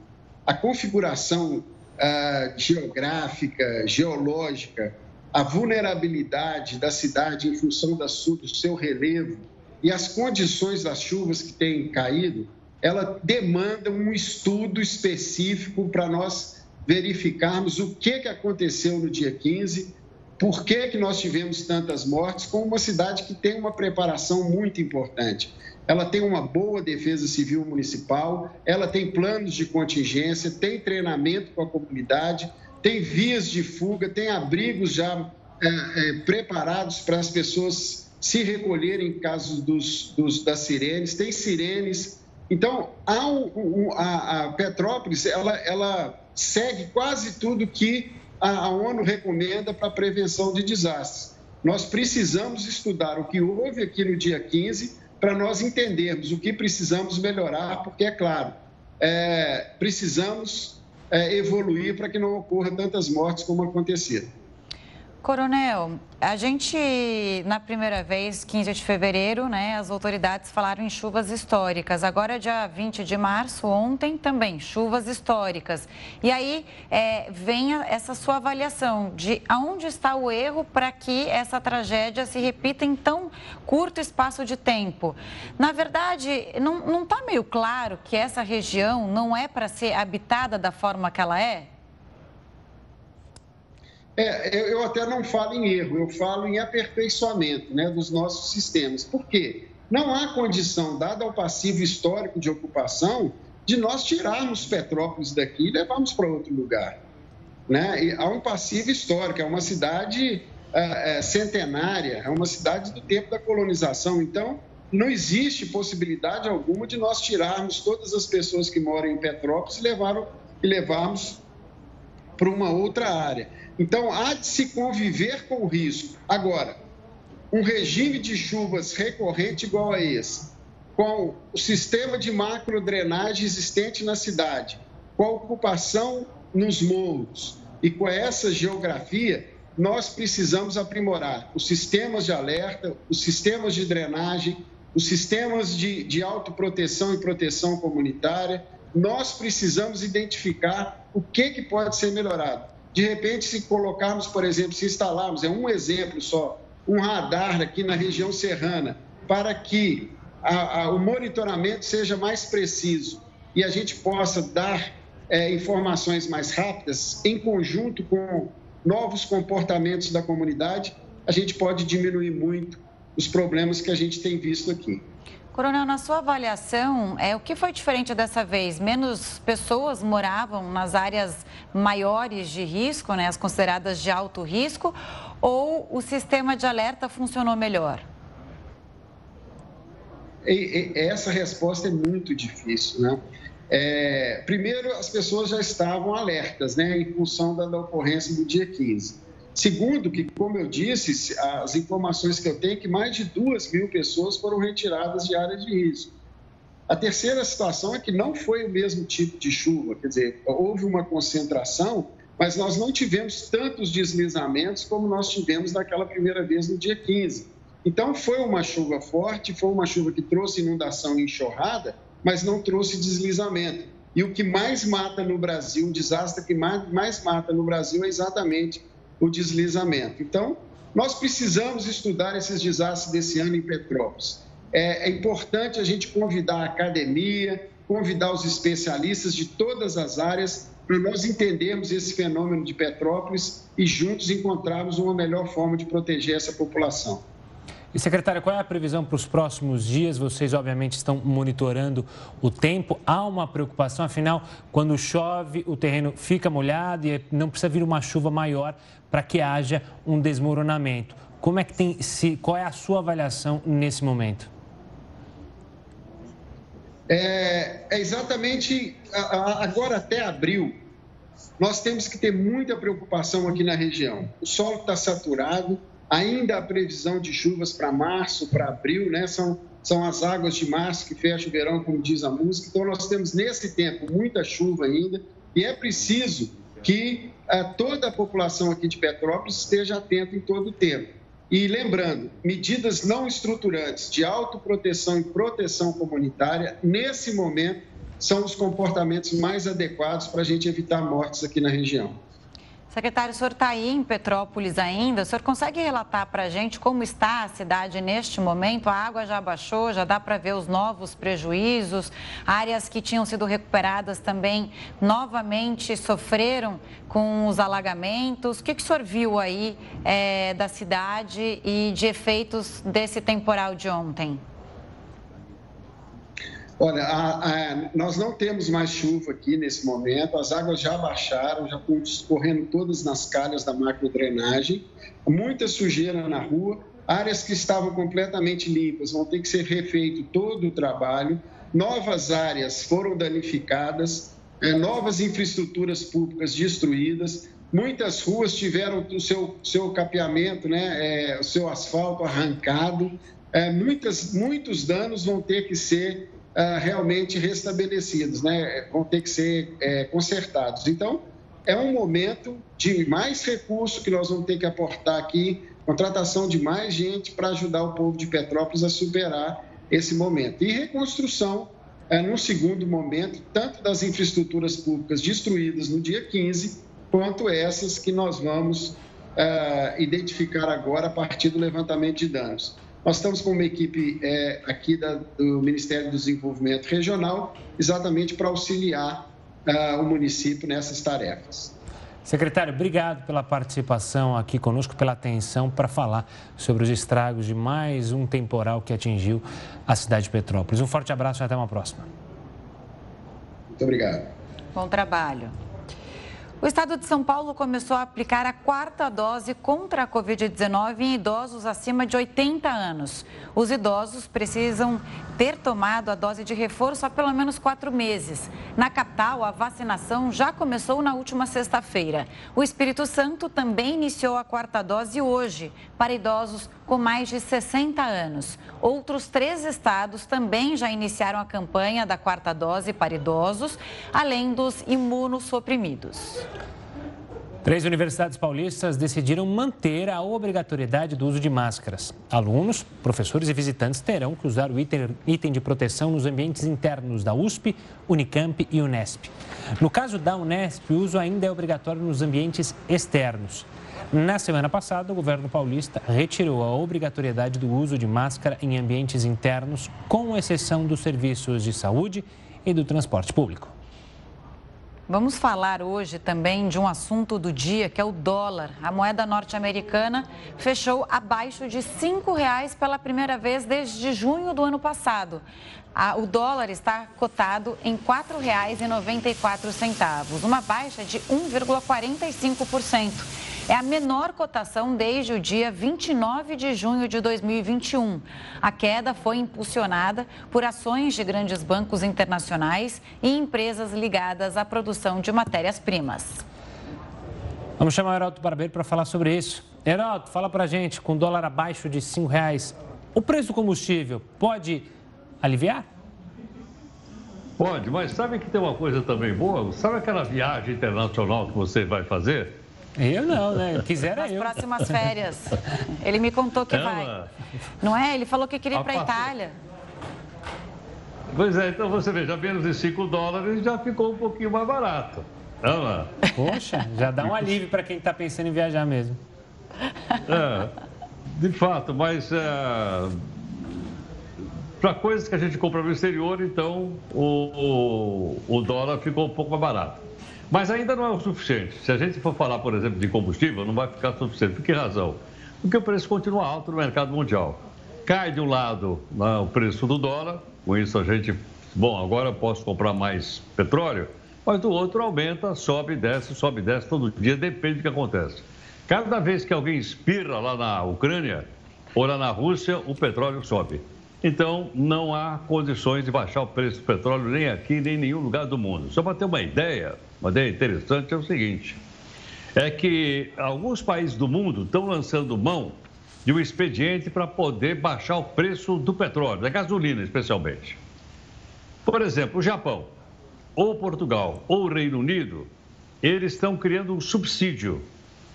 A configuração ah, geográfica, geológica, a vulnerabilidade da cidade em função da, do seu relevo e as condições das chuvas que têm caído, ela demanda um estudo específico para nós verificarmos o que, que aconteceu no dia 15, por que, que nós tivemos tantas mortes, com uma cidade que tem uma preparação muito importante. Ela tem uma boa defesa civil municipal, ela tem planos de contingência, tem treinamento com a comunidade, tem vias de fuga, tem abrigos já é, é, preparados para as pessoas se recolherem em caso dos, dos, das sirenes, tem sirenes. Então, a, a, a Petrópolis, ela, ela segue quase tudo que a ONU recomenda para prevenção de desastres. Nós precisamos estudar o que houve aqui no dia 15 para nós entendermos o que precisamos melhorar, porque, é claro, é, precisamos é, evoluir para que não ocorra tantas mortes como aconteceram. Coronel, a gente, na primeira vez, 15 de fevereiro, né, as autoridades falaram em chuvas históricas. Agora, dia 20 de março, ontem também, chuvas históricas. E aí é, vem essa sua avaliação de aonde está o erro para que essa tragédia se repita em tão curto espaço de tempo. Na verdade, não está meio claro que essa região não é para ser habitada da forma que ela é? É, eu até não falo em erro, eu falo em aperfeiçoamento né, dos nossos sistemas. Por quê? Não há condição, dada ao passivo histórico de ocupação, de nós tirarmos Petrópolis daqui e levarmos para outro lugar. Né? E há um passivo histórico, é uma cidade é, é, centenária, é uma cidade do tempo da colonização. Então, não existe possibilidade alguma de nós tirarmos todas as pessoas que moram em Petrópolis e, e levarmos para uma outra área. Então, há de se conviver com o risco. Agora, um regime de chuvas recorrente igual a esse, com o sistema de macrodrenagem existente na cidade, com a ocupação nos morros e com essa geografia, nós precisamos aprimorar os sistemas de alerta, os sistemas de drenagem, os sistemas de, de autoproteção e proteção comunitária. Nós precisamos identificar o que, que pode ser melhorado. De repente, se colocarmos, por exemplo, se instalarmos, é um exemplo só, um radar aqui na região serrana, para que a, a, o monitoramento seja mais preciso e a gente possa dar é, informações mais rápidas, em conjunto com novos comportamentos da comunidade, a gente pode diminuir muito os problemas que a gente tem visto aqui. Coronel, na sua avaliação, é, o que foi diferente dessa vez? Menos pessoas moravam nas áreas maiores de risco, né, as consideradas de alto risco, ou o sistema de alerta funcionou melhor? E, e, essa resposta é muito difícil, né? É, primeiro, as pessoas já estavam alertas, né, em função da, da ocorrência do dia 15. Segundo, que, como eu disse, as informações que eu tenho é que mais de duas mil pessoas foram retiradas de áreas de risco. A terceira situação é que não foi o mesmo tipo de chuva, quer dizer, houve uma concentração, mas nós não tivemos tantos deslizamentos como nós tivemos naquela primeira vez no dia 15. Então, foi uma chuva forte, foi uma chuva que trouxe inundação e enxurrada, mas não trouxe deslizamento. E o que mais mata no Brasil, o desastre que mais, mais mata no Brasil é exatamente o deslizamento. Então, nós precisamos estudar esses desastres desse ano em Petrópolis. É, é importante a gente convidar a academia, convidar os especialistas de todas as áreas para nós entendermos esse fenômeno de Petrópolis e juntos encontrarmos uma melhor forma de proteger essa população. E, secretária, qual é a previsão para os próximos dias? Vocês, obviamente, estão monitorando o tempo. Há uma preocupação, afinal, quando chove, o terreno fica molhado e não precisa vir uma chuva maior para que haja um desmoronamento. Como é que tem se, qual é a sua avaliação nesse momento? É, é exatamente agora até abril, nós temos que ter muita preocupação aqui na região. O solo está saturado, ainda a previsão de chuvas para março, para abril, né? São, são as águas de março que fecham o verão, como diz a música. Então, nós temos nesse tempo muita chuva ainda e é preciso que toda a população aqui de Petrópolis esteja atenta em todo o tempo. E lembrando, medidas não estruturantes de autoproteção e proteção comunitária, nesse momento, são os comportamentos mais adequados para a gente evitar mortes aqui na região. Secretário, o senhor está aí em Petrópolis ainda. O senhor consegue relatar para a gente como está a cidade neste momento? A água já baixou, já dá para ver os novos prejuízos. Áreas que tinham sido recuperadas também novamente sofreram com os alagamentos. O que, que o senhor viu aí é, da cidade e de efeitos desse temporal de ontem? Olha, a, a, nós não temos mais chuva aqui nesse momento, as águas já baixaram, já estão escorrendo todas nas calhas da macrodrenagem, muita sujeira na rua, áreas que estavam completamente limpas vão ter que ser refeito todo o trabalho, novas áreas foram danificadas, é, novas infraestruturas públicas destruídas, muitas ruas tiveram o seu, seu capeamento, né, é, o seu asfalto arrancado, é, muitas, muitos danos vão ter que ser uh, realmente restabelecidos, né? vão ter que ser é, consertados. Então, é um momento de mais recurso que nós vamos ter que aportar aqui, contratação de mais gente para ajudar o povo de Petrópolis a superar esse momento. E reconstrução, é, segundo momento, tanto das infraestruturas públicas destruídas no dia 15, quanto essas que nós vamos é, identificar agora a partir do levantamento de danos. Nós estamos com uma equipe é, aqui da, do Ministério do Desenvolvimento Regional, exatamente para auxiliar uh, o município nessas tarefas. Secretário, obrigado pela participação aqui conosco, pela atenção para falar sobre os estragos de mais um temporal que atingiu a cidade de Petrópolis. Um forte abraço e até uma próxima. Muito obrigado. Bom trabalho. O estado de São Paulo começou a aplicar a quarta dose contra a Covid-19 em idosos acima de 80 anos. Os idosos precisam ter tomado a dose de reforço há pelo menos quatro meses. Na capital, a vacinação já começou na última sexta-feira. O Espírito Santo também iniciou a quarta dose hoje para idosos com mais de 60 anos. Outros três estados também já iniciaram a campanha da quarta dose para idosos, além dos imunossuprimidos. Três universidades paulistas decidiram manter a obrigatoriedade do uso de máscaras. Alunos, professores e visitantes terão que usar o item de proteção nos ambientes internos da USP, Unicamp e Unesp. No caso da Unesp, o uso ainda é obrigatório nos ambientes externos. Na semana passada, o governo paulista retirou a obrigatoriedade do uso de máscara em ambientes internos, com exceção dos serviços de saúde e do transporte público. Vamos falar hoje também de um assunto do dia, que é o dólar. A moeda norte-americana fechou abaixo de R$ 5,00 pela primeira vez desde junho do ano passado. o dólar está cotado em R$ 4,94, uma baixa de 1,45%. É a menor cotação desde o dia 29 de junho de 2021. A queda foi impulsionada por ações de grandes bancos internacionais e empresas ligadas à produção de matérias-primas. Vamos chamar o Heraldo Barbeiro para falar sobre isso. Heraldo, fala para gente, com dólar abaixo de R$ reais, o preço do combustível pode aliviar? Pode, mas sabe que tem uma coisa também boa? Sabe aquela viagem internacional que você vai fazer? Eu não, né? Quisera Nas eu. Nas próximas férias. Ele me contou que vai. Não é? Ele falou que queria ir para a Itália. Pois é, então você vê, já menos de 5 dólares já ficou um pouquinho mais barato. Ela. Poxa, já dá um alívio para quem está pensando em viajar mesmo. É, de fato, mas é, para coisas que a gente compra no exterior, então o, o, o dólar ficou um pouco mais barato. Mas ainda não é o suficiente. Se a gente for falar, por exemplo, de combustível, não vai ficar suficiente. Por que razão? Porque o preço continua alto no mercado mundial. Cai de um lado né, o preço do dólar, com isso a gente, bom, agora posso comprar mais petróleo, mas do outro aumenta, sobe, desce, sobe, desce todo dia, depende do que acontece. Cada vez que alguém espirra lá na Ucrânia ou lá na Rússia, o petróleo sobe. Então, não há condições de baixar o preço do petróleo nem aqui, nem em nenhum lugar do mundo. Só para ter uma ideia, uma ideia interessante é o seguinte: é que alguns países do mundo estão lançando mão de um expediente para poder baixar o preço do petróleo, da gasolina especialmente. Por exemplo, o Japão, ou Portugal, ou o Reino Unido, eles estão criando um subsídio.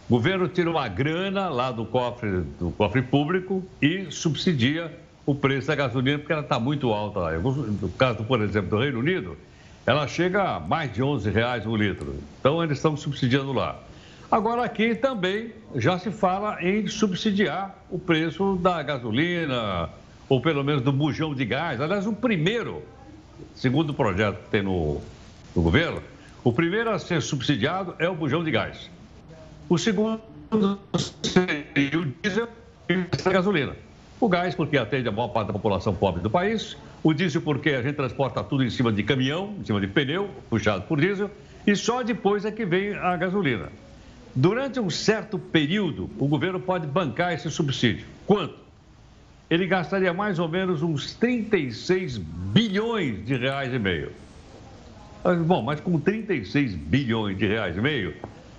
O governo tira uma grana lá do cofre, do cofre público e subsidia o preço da gasolina porque ela está muito alta lá. No caso, por exemplo, do Reino Unido, ela chega a mais de 11 reais o litro. Então, eles estão subsidiando lá. Agora, aqui também já se fala em subsidiar o preço da gasolina, ou pelo menos do bujão de gás. Aliás, o primeiro, segundo o projeto que tem no, no governo, o primeiro a ser subsidiado é o bujão de gás. O segundo seria o diesel e a gasolina. O gás, porque atende a maior parte da população pobre do país. O diesel, porque a gente transporta tudo em cima de caminhão, em cima de pneu, puxado por diesel. E só depois é que vem a gasolina. Durante um certo período, o governo pode bancar esse subsídio. Quanto? Ele gastaria mais ou menos uns 36 bilhões de reais e meio. Bom, mas com 36 bilhões de reais e meio,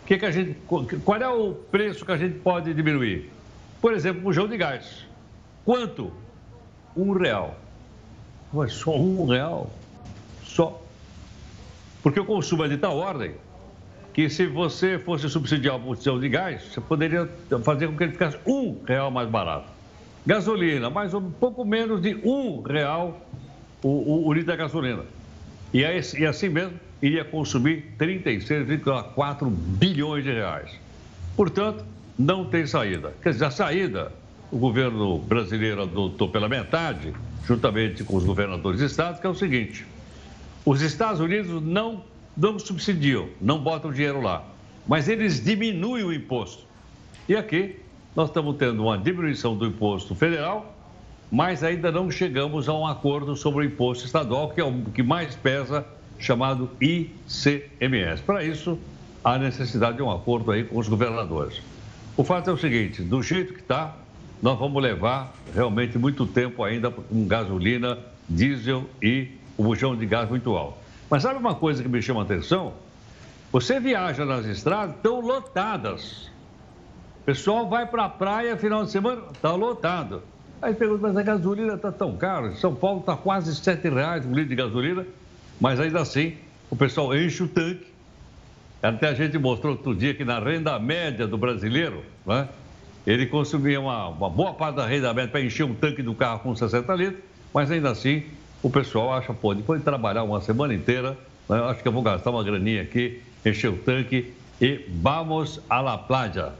que que a gente, qual é o preço que a gente pode diminuir? Por exemplo, o bujão de gás. Quanto? Um real. Mas só um real? Só. Porque o consumo é de tal ordem que se você fosse subsidiar a produção de gás, você poderia fazer com que ele ficasse um real mais barato. Gasolina, mais um pouco menos de um real o, o, o litro da gasolina. E, aí, e assim mesmo, iria consumir 36,4 bilhões de reais. Portanto, não tem saída. Quer dizer, a saída, o governo brasileiro adotou pela metade, juntamente com os governadores de estados, que é o seguinte: os Estados Unidos não, não subsidiam, não botam dinheiro lá, mas eles diminuem o imposto. E aqui nós estamos tendo uma diminuição do imposto federal, mas ainda não chegamos a um acordo sobre o imposto estadual, que é o que mais pesa, chamado ICMS. Para isso, há necessidade de um acordo aí com os governadores. O fato é o seguinte: do jeito que está, nós vamos levar realmente muito tempo ainda com gasolina, diesel e o bujão de gás muito alto. Mas sabe uma coisa que me chama a atenção? Você viaja nas estradas, estão lotadas. O pessoal vai para a praia final de semana, está lotado. Aí pergunta, mas a gasolina está tão cara? São Paulo está quase R$ reais um litro de gasolina, mas ainda assim o pessoal enche o tanque até a gente mostrou outro dia que na renda média do brasileiro, né, ele consumia uma, uma boa parte da renda média para encher um tanque do carro com 60 litros, mas ainda assim o pessoal acha, pô, depois de trabalhar uma semana inteira, né, acho que eu vou gastar uma graninha aqui, encher o tanque e vamos à la playa.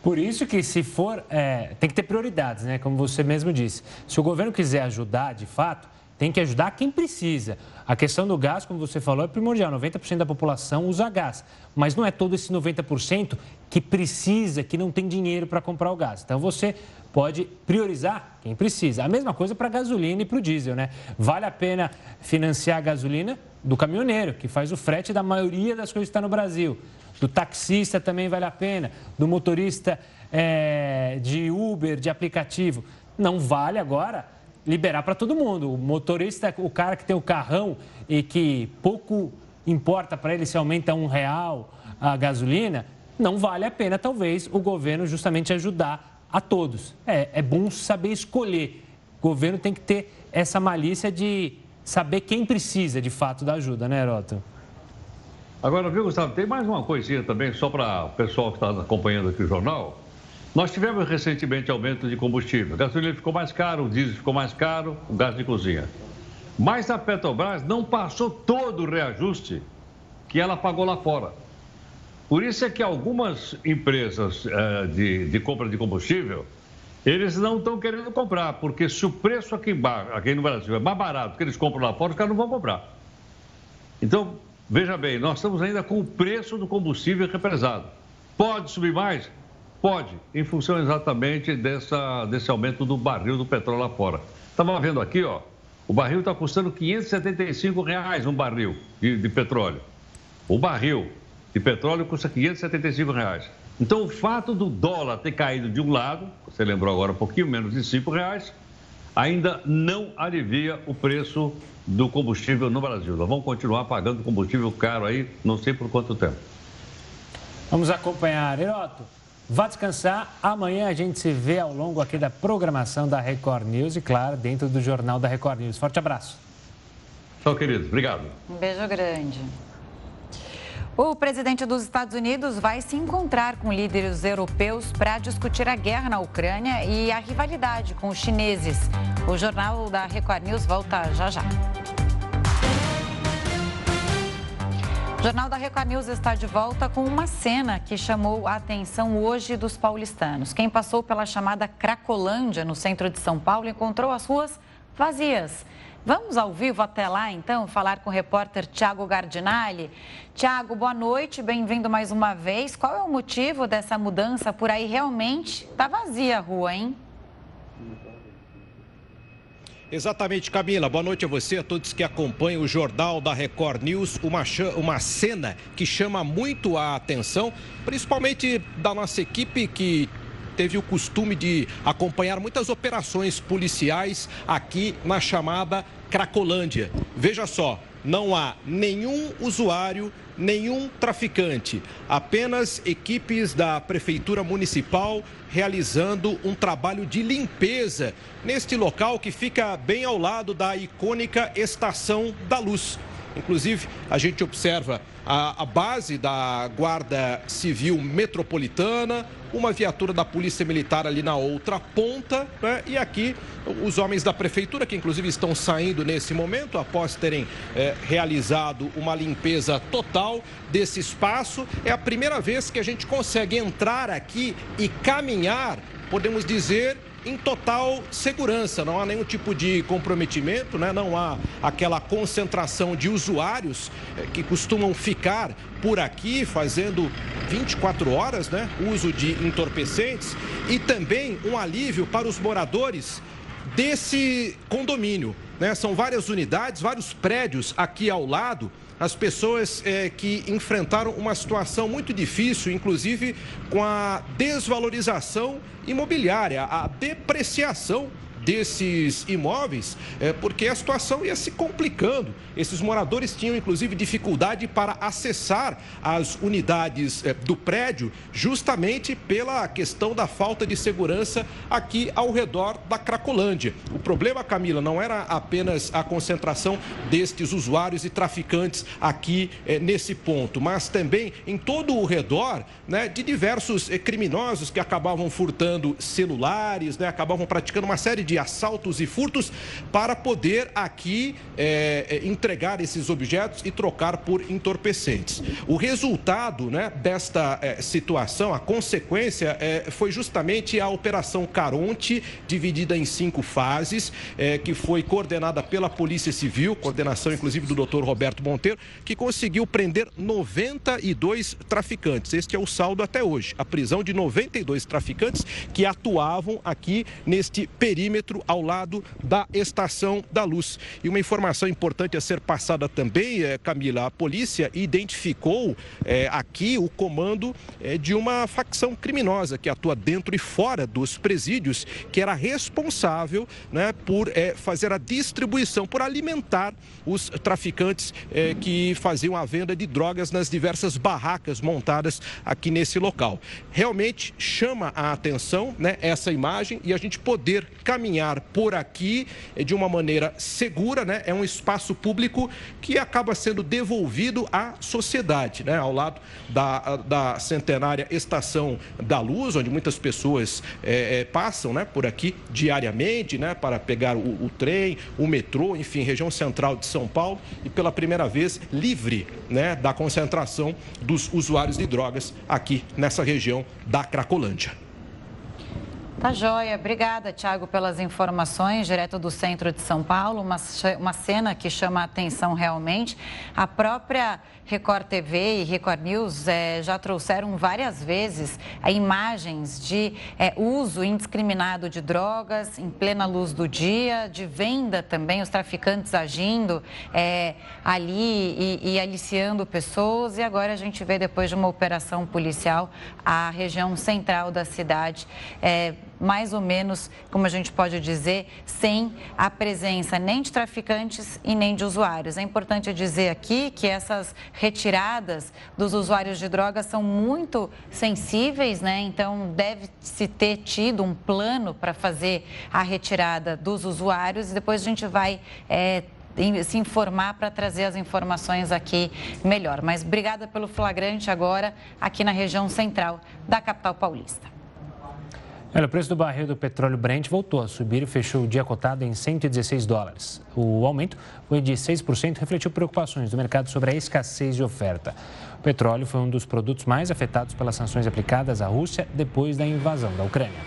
Por isso que se for, é, tem que ter prioridades, né? Como você mesmo disse. Se o governo quiser ajudar, de fato, tem que ajudar quem precisa. A questão do gás, como você falou, é primordial. 90% da população usa gás. Mas não é todo esse 90% que precisa, que não tem dinheiro para comprar o gás. Então você pode priorizar quem precisa. A mesma coisa para a gasolina e para o diesel, né? Vale a pena financiar a gasolina do caminhoneiro, que faz o frete da maioria das coisas que está no Brasil. Do taxista também vale a pena. Do motorista é, de Uber, de aplicativo. Não vale agora liberar para todo mundo. O motorista, o cara que tem o carrão e que pouco importa para ele se aumenta um real a gasolina, não vale a pena, talvez, o governo justamente ajudar a todos. É, é bom saber escolher. O governo tem que ter essa malícia de saber quem precisa de fato da ajuda, né, Heroto? Agora, viu, Gustavo, tem mais uma coisinha também, só para o pessoal que está acompanhando aqui o jornal. Nós tivemos recentemente aumento de combustível. A gasolina ficou mais caro, o diesel ficou mais caro, o gás de cozinha. Mas a Petrobras não passou todo o reajuste que ela pagou lá fora. Por isso é que algumas empresas eh, de, de compra de combustível, eles não estão querendo comprar, porque se o preço aqui, embaixo, aqui no Brasil é mais barato que eles compram lá fora, os caras não vão comprar. Então, veja bem, nós estamos ainda com o preço do combustível represado. Pode subir mais? Pode, em função exatamente dessa, desse aumento do barril do petróleo lá fora. Estava vendo aqui, ó, o barril está custando 575 reais um barril de, de, petróleo. O barril de petróleo custa 575 reais. Então, o fato do dólar ter caído de um lado, você lembrou agora um pouquinho menos de R$ reais, ainda não alivia o preço do combustível no Brasil. Nós vamos continuar pagando combustível caro aí, não sei por quanto tempo. Vamos acompanhar. Heroto, Vá descansar. Amanhã a gente se vê ao longo aqui da programação da Record News e, claro, dentro do Jornal da Record News. Forte abraço. Tchau, querido. Obrigado. Um beijo grande. O presidente dos Estados Unidos vai se encontrar com líderes europeus para discutir a guerra na Ucrânia e a rivalidade com os chineses. O Jornal da Record News volta já já. O Jornal da Record News está de volta com uma cena que chamou a atenção hoje dos paulistanos. Quem passou pela chamada Cracolândia, no centro de São Paulo, encontrou as ruas vazias. Vamos ao vivo até lá, então, falar com o repórter Tiago Gardinali. Tiago, boa noite, bem-vindo mais uma vez. Qual é o motivo dessa mudança por aí? Realmente está vazia a rua, hein? Exatamente, Camila. Boa noite a você, a todos que acompanham o Jornal da Record News. Uma, uma cena que chama muito a atenção, principalmente da nossa equipe que teve o costume de acompanhar muitas operações policiais aqui na chamada Cracolândia. Veja só, não há nenhum usuário, nenhum traficante, apenas equipes da Prefeitura Municipal realizando um trabalho de limpeza neste local que fica bem ao lado da icônica Estação da Luz. Inclusive, a gente observa a, a base da Guarda Civil Metropolitana, uma viatura da Polícia Militar ali na outra ponta, né? e aqui os homens da Prefeitura, que inclusive estão saindo nesse momento, após terem é, realizado uma limpeza total desse espaço. É a primeira vez que a gente consegue entrar aqui e caminhar, podemos dizer, em total segurança, não há nenhum tipo de comprometimento, né? não há aquela concentração de usuários eh, que costumam ficar por aqui fazendo 24 horas, né? uso de entorpecentes e também um alívio para os moradores desse condomínio. Né? São várias unidades, vários prédios aqui ao lado as pessoas é, que enfrentaram uma situação muito difícil, inclusive com a desvalorização imobiliária, a depreciação desses imóveis, é, porque a situação ia se complicando. Esses moradores tinham, inclusive, dificuldade para acessar as unidades é, do prédio, justamente pela questão da falta de segurança aqui ao redor da Cracolândia. O problema, Camila, não era apenas a concentração destes usuários e traficantes aqui é, nesse ponto, mas também em todo o redor né, de diversos é, criminosos que acabavam furtando celulares, né, acabavam praticando uma série de de assaltos e furtos para poder aqui é, entregar esses objetos e trocar por entorpecentes. O resultado né, desta é, situação, a consequência, é, foi justamente a Operação Caronte, dividida em cinco fases, que foi coordenada pela Polícia Civil, coordenação inclusive do doutor Roberto Monteiro, que conseguiu prender 92 traficantes. Este é o saldo até hoje. A prisão de 92 traficantes que atuavam aqui neste perímetro quilômetro ao lado da Estação da Luz. E uma informação importante a ser passada também, é, Camila, a polícia identificou é, aqui o comando é, de uma facção criminosa que atua dentro e fora dos presídios, que era responsável né, por fazer a distribuição, por alimentar os traficantes que faziam a venda de drogas nas diversas barracas montadas aqui nesse local. Realmente chama a atenção né, essa imagem e a gente poder caminhar caminhar por aqui de uma maneira segura, né? É um espaço público que acaba sendo devolvido à sociedade, né? Ao lado da, da centenária Estação da Luz, onde muitas pessoas é, é, passam, né? Por aqui diariamente, né? Para pegar o, o trem, o metrô, enfim, região central de São Paulo e pela primeira vez livre, né? Da concentração dos usuários de drogas aqui nessa região da Cracolândia. Tá joia. Obrigada, Tiago, pelas informações, direto do centro de São Paulo. Uma, uma cena que chama a atenção realmente. A própria Record TV e Record News é, já trouxeram várias vezes é, imagens de é, uso indiscriminado de drogas em plena luz do dia, de venda também, os traficantes agindo ali e, e aliciando pessoas. E agora a gente vê, depois de uma operação policial, a região central da cidade mais ou menos, como a gente pode dizer, sem a presença nem de traficantes e nem de usuários. É importante dizer aqui que essas retiradas dos usuários de drogas são muito sensíveis, né? Então, deve-se ter tido um plano para fazer a retirada dos usuários e depois a gente vai. É, se informar para trazer as informações aqui melhor. Mas obrigada pelo flagrante agora aqui na região central da capital paulista. Olha, o preço do barril do petróleo Brent voltou a subir e fechou o dia cotado em 116 dólares. O aumento foi de 6%, refletiu preocupações do mercado sobre a escassez de oferta. O petróleo foi um dos produtos mais afetados pelas sanções aplicadas à Rússia depois da invasão da Ucrânia.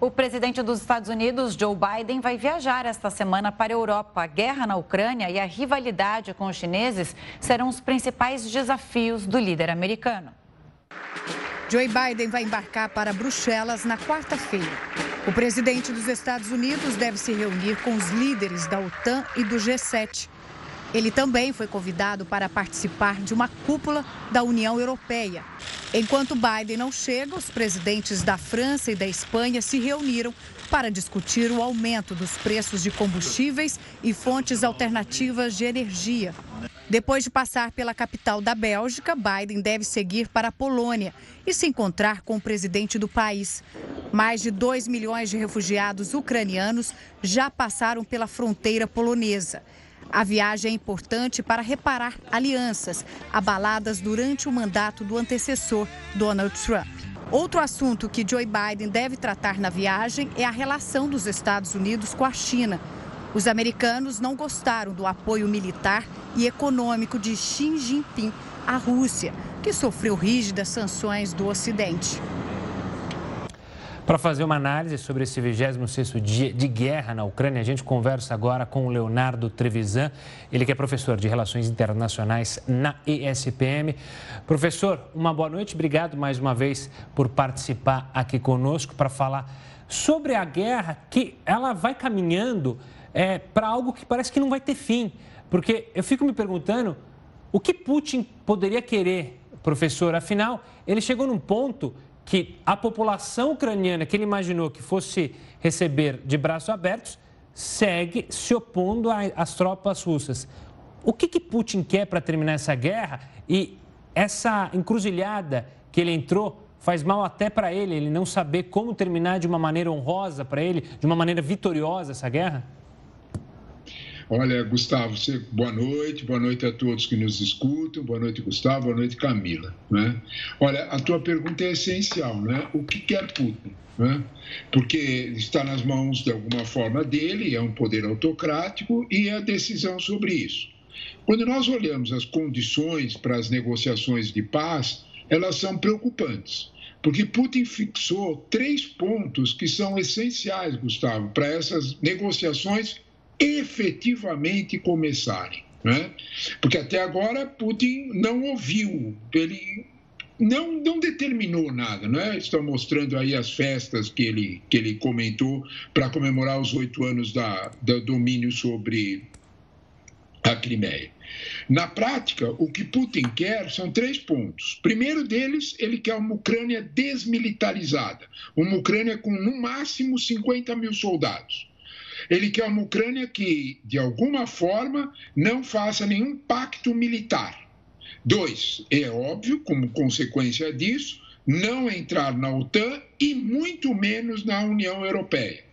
O presidente dos Estados Unidos, Joe Biden, vai viajar esta semana para a Europa. A guerra na Ucrânia e a rivalidade com os chineses serão os principais desafios do líder americano. Joe Biden vai embarcar para Bruxelas na quarta-feira. O presidente dos Estados Unidos deve se reunir com os líderes da OTAN e do G7. Ele também foi convidado para participar de uma cúpula da União Europeia. Enquanto Biden não chega, os presidentes da França e da Espanha se reuniram para discutir o aumento dos preços de combustíveis e fontes alternativas de energia. Depois de passar pela capital da Bélgica, Biden deve seguir para a Polônia e se encontrar com o presidente do país. Mais de 2 milhões de refugiados ucranianos já passaram pela fronteira polonesa. A viagem é importante para reparar alianças abaladas durante o mandato do antecessor, Donald Trump. Outro assunto que Joe Biden deve tratar na viagem é a relação dos Estados Unidos com a China. Os americanos não gostaram do apoio militar e econômico de Xi Jinping à Rússia, que sofreu rígidas sanções do Ocidente. Para fazer uma análise sobre esse 26º dia de guerra na Ucrânia, a gente conversa agora com o Leonardo Trevisan, ele que é professor de Relações Internacionais na ESPM. Professor, uma boa noite, obrigado mais uma vez por participar aqui conosco para falar sobre a guerra que ela vai caminhando é, para algo que parece que não vai ter fim. Porque eu fico me perguntando o que Putin poderia querer, professor, afinal, ele chegou num ponto que a população ucraniana que ele imaginou que fosse receber de braços abertos segue se opondo às tropas russas. O que, que Putin quer para terminar essa guerra? E essa encruzilhada que ele entrou faz mal até para ele, ele não saber como terminar de uma maneira honrosa para ele, de uma maneira vitoriosa essa guerra? Olha, Gustavo, você, boa noite, boa noite a todos que nos escutam, boa noite, Gustavo, boa noite, Camila. Né? Olha, a tua pergunta é essencial, né? O que quer Putin? Né? Porque está nas mãos, de alguma forma, dele, é um poder autocrático e é a decisão sobre isso. Quando nós olhamos as condições para as negociações de paz, elas são preocupantes. Porque Putin fixou três pontos que são essenciais, Gustavo, para essas negociações efetivamente começarem. Né? Porque até agora Putin não ouviu, ele não, não determinou nada, né? Estão mostrando aí as festas que ele, que ele comentou para comemorar os oito anos da, do domínio sobre a Crimeia. Na prática, o que Putin quer são três pontos. Primeiro deles, ele quer uma Ucrânia desmilitarizada, uma Ucrânia com no máximo 50 mil soldados. Ele quer uma Ucrânia que, de alguma forma, não faça nenhum pacto militar. Dois, é óbvio, como consequência disso, não entrar na OTAN e muito menos na União Europeia.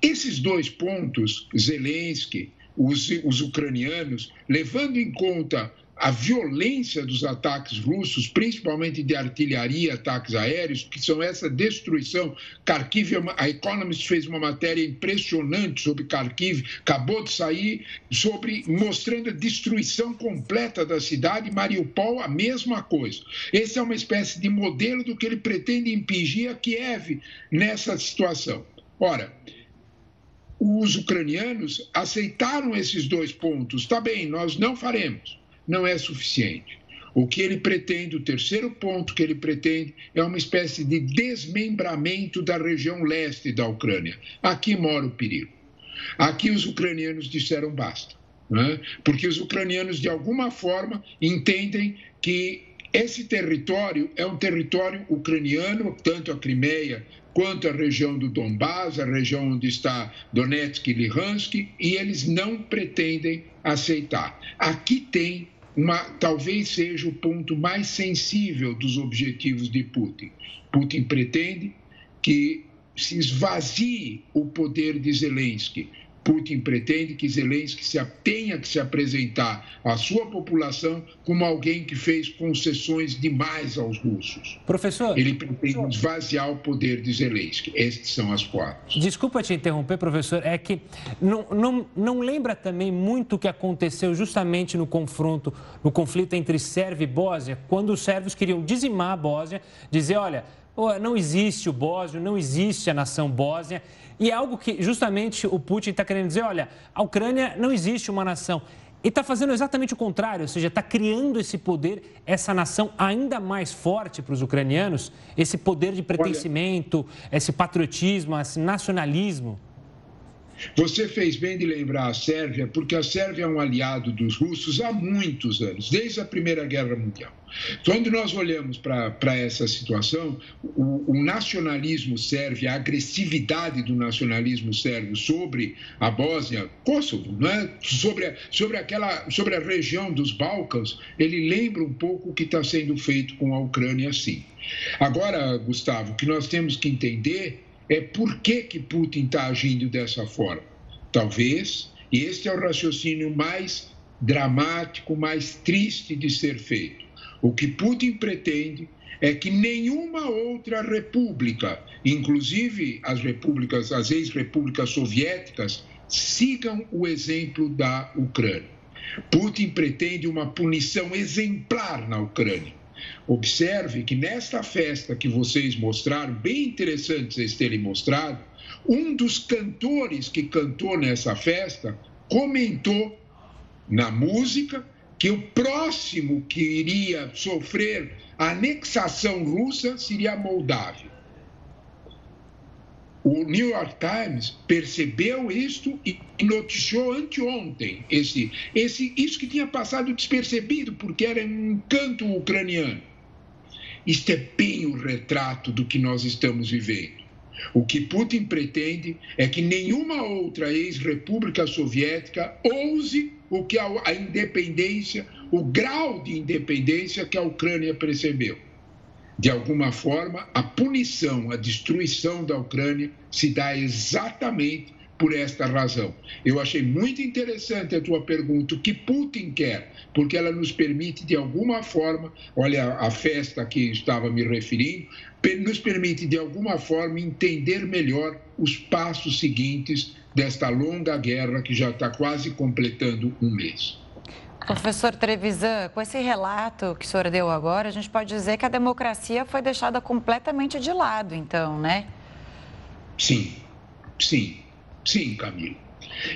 Esses dois pontos, Zelensky, os, os ucranianos, levando em conta a violência dos ataques russos, principalmente de artilharia, ataques aéreos, que são essa destruição. Kharkiv, é a Economist fez uma matéria impressionante sobre Kharkiv, acabou de sair, sobre mostrando a destruição completa da cidade. Mariupol, a mesma coisa. Esse é uma espécie de modelo do que ele pretende impingir a Kiev nessa situação. Ora, os ucranianos aceitaram esses dois pontos. Está bem, nós não faremos não é suficiente. O que ele pretende, o terceiro ponto que ele pretende, é uma espécie de desmembramento da região leste da Ucrânia. Aqui mora o perigo. Aqui os ucranianos disseram basta. Né? Porque os ucranianos, de alguma forma, entendem que esse território é um território ucraniano, tanto a Crimeia quanto a região do Donbás, a região onde está Donetsk e Luhansk, e eles não pretendem aceitar. Aqui tem uma, talvez seja o ponto mais sensível dos objetivos de Putin. Putin pretende que se esvazie o poder de Zelensky Putin pretende que Zelensky se, tenha que se apresentar à sua população como alguém que fez concessões demais aos russos. Professor. Ele pretende esvaziar o poder de Zelensky. Estes são as quatro. Desculpa te interromper, professor. É que não, não, não lembra também muito o que aconteceu justamente no confronto, no conflito entre Sérvia e Bósnia, quando os sérvios queriam dizimar a Bósnia, dizer: olha, não existe o bósnio, não existe a nação bósnia. E é algo que justamente o Putin está querendo dizer: olha, a Ucrânia não existe uma nação. E está fazendo exatamente o contrário, ou seja, está criando esse poder, essa nação ainda mais forte para os ucranianos, esse poder de pertencimento, esse patriotismo, esse nacionalismo. Você fez bem de lembrar a Sérvia, porque a Sérvia é um aliado dos russos há muitos anos, desde a Primeira Guerra Mundial. Quando nós olhamos para essa situação, o, o, nacionalismo sérvio, a agressividade do nacionalismo sérvio sobre a Bósnia, Kosovo, né? sobre, sobre, aquela, sobre a região dos Balcãs, ele lembra um pouco o que está sendo feito com a Ucrânia, sim. Agora, Gustavo, o que nós temos que entender é por que, que Putin está agindo dessa forma. Talvez E este é o raciocínio mais dramático, mais triste de ser feito. O que Putin pretende é que nenhuma outra república, inclusive as repúblicas, as ex-repúblicas soviéticas, sigam o exemplo da Ucrânia. Putin pretende uma punição exemplar na Ucrânia. Observe que nesta festa que vocês mostraram, bem interessante vocês terem mostrado, um dos cantores que cantou nessa festa comentou na música que o próximo que iria sofrer a anexação russa seria a Moldávia. O New York Times percebeu isto e noticiou anteontem esse, esse, isso que tinha passado despercebido, porque era um canto ucraniano. Isto é bem o retrato do que nós estamos vivendo. O que Putin pretende é que nenhuma outra ex-república soviética ouse o que a independência, o grau de independência que a Ucrânia percebeu. De alguma forma, a punição, a destruição da Ucrânia se dá exatamente por esta razão. Eu achei muito interessante a tua pergunta, o que Putin quer, porque ela nos permite, de alguma forma, olha a festa que estava me referindo, nos permite, de alguma forma, entender melhor os passos seguintes desta longa guerra que já está quase completando um mês. Professor Trevisan, com esse relato que o senhor deu agora, a gente pode dizer que a democracia foi deixada completamente de lado, então, né? Sim, sim, sim, Camila.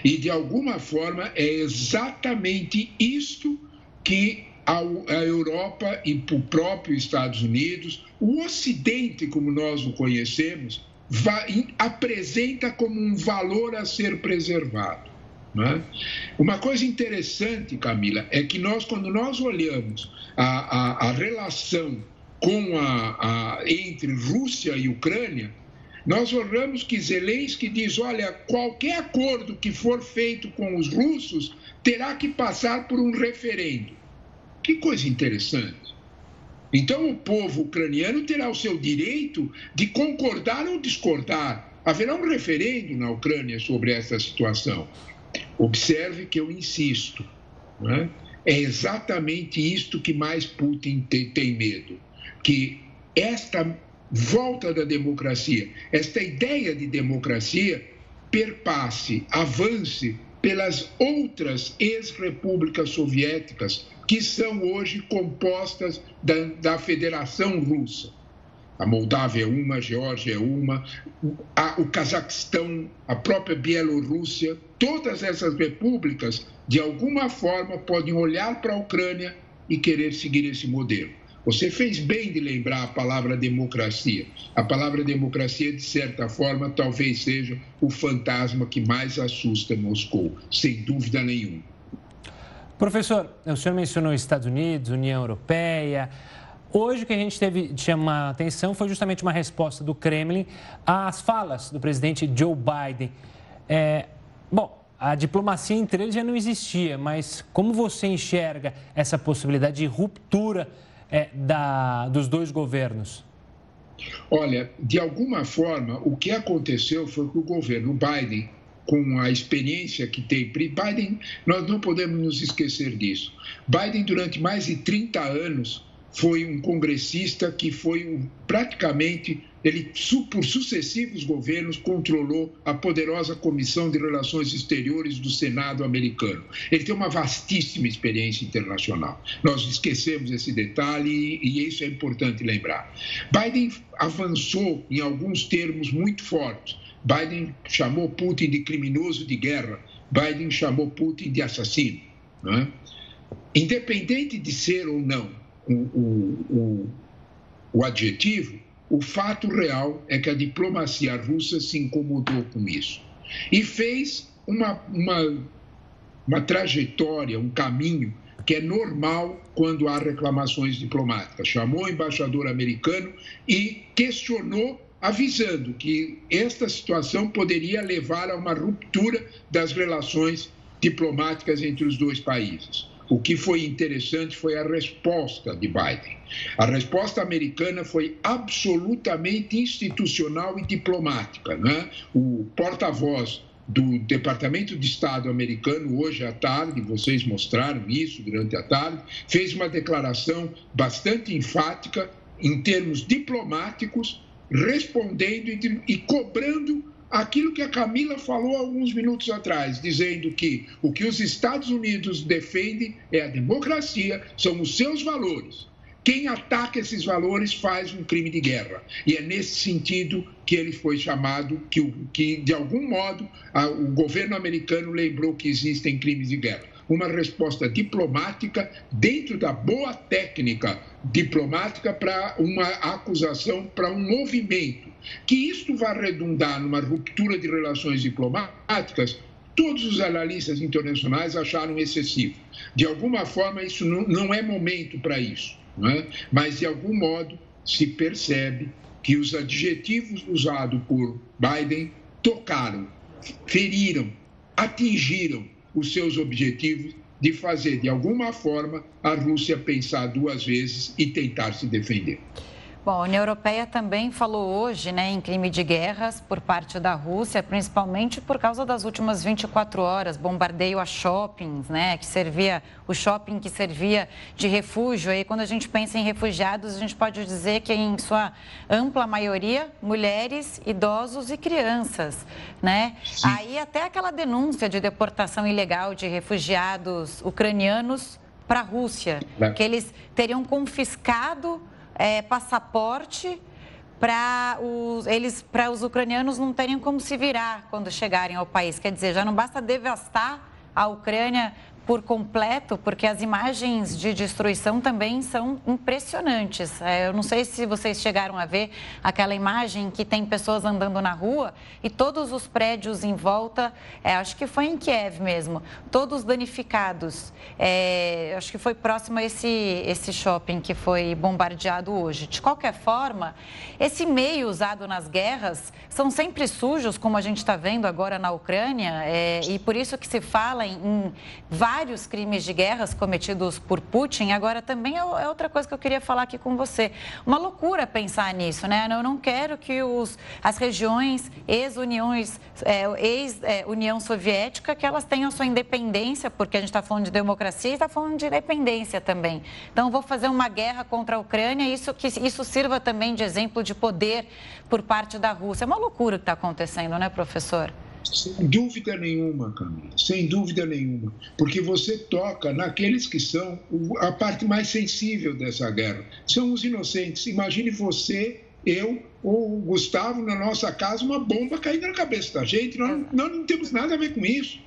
E de alguma forma é exatamente isto que a Europa e o próprio Estados Unidos, o Ocidente, como nós o conhecemos, apresenta como um valor a ser preservado. É? Uma coisa interessante, Camila, é que nós, quando nós olhamos a, a, a relação com a, a, entre Rússia e Ucrânia, nós olhamos que Zelensky diz: olha, qualquer acordo que for feito com os russos terá que passar por um referendo. Que coisa interessante. Então, o povo ucraniano terá o seu direito de concordar ou discordar. Haverá um referendo na Ucrânia sobre essa situação. Observe que eu insisto, é? é? exatamente isto que mais Putin tem, tem medo: que esta volta da democracia, esta ideia de democracia, perpasse, avance pelas outras ex-repúblicas soviéticas que são hoje compostas da, da Federação Russa. A Moldávia é uma, a Geórgia é uma, o Cazaquistão, a própria Bielorrússia, todas essas repúblicas, de alguma forma, podem olhar para a Ucrânia e querer seguir esse modelo. Você fez bem de lembrar a palavra democracia. A palavra democracia, de certa forma, talvez seja o fantasma que mais assusta Moscou, sem dúvida nenhuma. Professor, o senhor mencionou Estados Unidos, União Europeia. Hoje o que a gente teve de chamar atenção foi justamente uma resposta do Kremlin às falas do presidente Joe Biden. É, bom, a diplomacia entre eles já não existia, mas como você enxerga essa possibilidade de ruptura é, da, dos dois governos? Olha, de alguma forma, o que aconteceu foi que o governo Biden com a experiência que tem. Biden, nós não podemos nos esquecer disso. Biden, durante mais de 30 anos, foi um congressista que foi praticamente, ele por sucessivos governos controlou a poderosa Comissão de Relações Exteriores do Senado americano. Ele tem uma vastíssima experiência internacional. Nós esquecemos esse detalhe e isso é importante lembrar. Biden avançou em alguns termos muito fortes Biden chamou Putin de criminoso de guerra, Biden chamou Putin de assassino. É? Independente de ser ou não o, o, o, adjetivo, o fato real é que a diplomacia russa se incomodou com isso e fez uma, uma, uma trajetória, um caminho que é normal quando há reclamações diplomáticas. Chamou o embaixador americano e questionou avisando que esta situação poderia levar a uma ruptura das relações diplomáticas entre os dois países. O que foi interessante foi a resposta de Biden. A resposta americana foi absolutamente institucional e diplomática. Né? O porta-voz do Departamento de Estado americano, hoje à tarde, vocês mostraram isso durante a tarde, fez uma declaração bastante enfática em termos diplomáticos, respondendo e, cobrando aquilo que a Camila falou alguns minutos atrás, dizendo que o que os Estados Unidos defendem é a democracia, são os seus valores. Quem ataca esses valores faz um crime de guerra. E é nesse sentido que ele foi chamado, que, que de algum modo a, o governo americano lembrou que existem crimes de guerra. Uma resposta diplomática dentro da boa técnica diplomática para uma acusação, para um movimento. Que isto vai redundar numa ruptura de relações diplomáticas, todos os analistas internacionais acharam excessivo. De alguma forma, isso não, não é momento para isso é? mas de algum modo se percebe que os adjetivos usados por Biden tocaram, feriram, atingiram os seus objetivos de fazer de alguma forma a Rússia pensar duas vezes e tentar se defender. Bom, a União Europeia também falou hoje né, em crime de guerras por parte da Rússia, principalmente por causa das últimas 24 horas, bombardeio a shoppings, né, que servia, o shopping que servia de refúgio. E quando a gente pensa em refugiados, a gente pode dizer que em sua ampla maioria, mulheres, idosos e crianças, né? Aí até aquela denúncia de deportação ilegal de refugiados ucranianos para a Rússia, que eles teriam confiscado é, passaporte para os, eles, para os ucranianos não terem como se virar quando chegarem ao país. Quer dizer, já não basta devastar a Ucrânia por completo, porque as imagens de destruição também são impressionantes. É, eu não sei se vocês chegaram a ver aquela imagem que tem pessoas andando na rua e todos os prédios em volta, é, acho que foi em Kiev mesmo, todos danificados. É, acho que foi próximo a esse, esse shopping que foi bombardeado hoje. De qualquer forma, esse meio usado nas guerras são sempre sujos, como a gente está vendo agora na Ucrânia, é, e por isso que se fala em, em vários vários crimes de guerras cometidos por Putin. Agora, também é, é outra coisa que eu queria falar aqui com você. Uma loucura pensar nisso, né? Eu não quero que os, as regiões ex-uniões, é, ex-União Soviética, que elas tenham sua independência, porque a gente está falando de democracia e está falando de independência também. Então, vou fazer uma guerra contra a Ucrânia e isso, que isso sirva também de exemplo de poder por parte da Rússia. É uma loucura o que está acontecendo, né, professor? Sem dúvida nenhuma, Camila, sem dúvida nenhuma. Porque você toca naqueles que são a parte mais sensível dessa guerra. São os inocentes. Imagine você, eu ou o Gustavo na nossa casa, uma bomba caindo na cabeça da gente. Nós, nós não temos nada a ver com isso.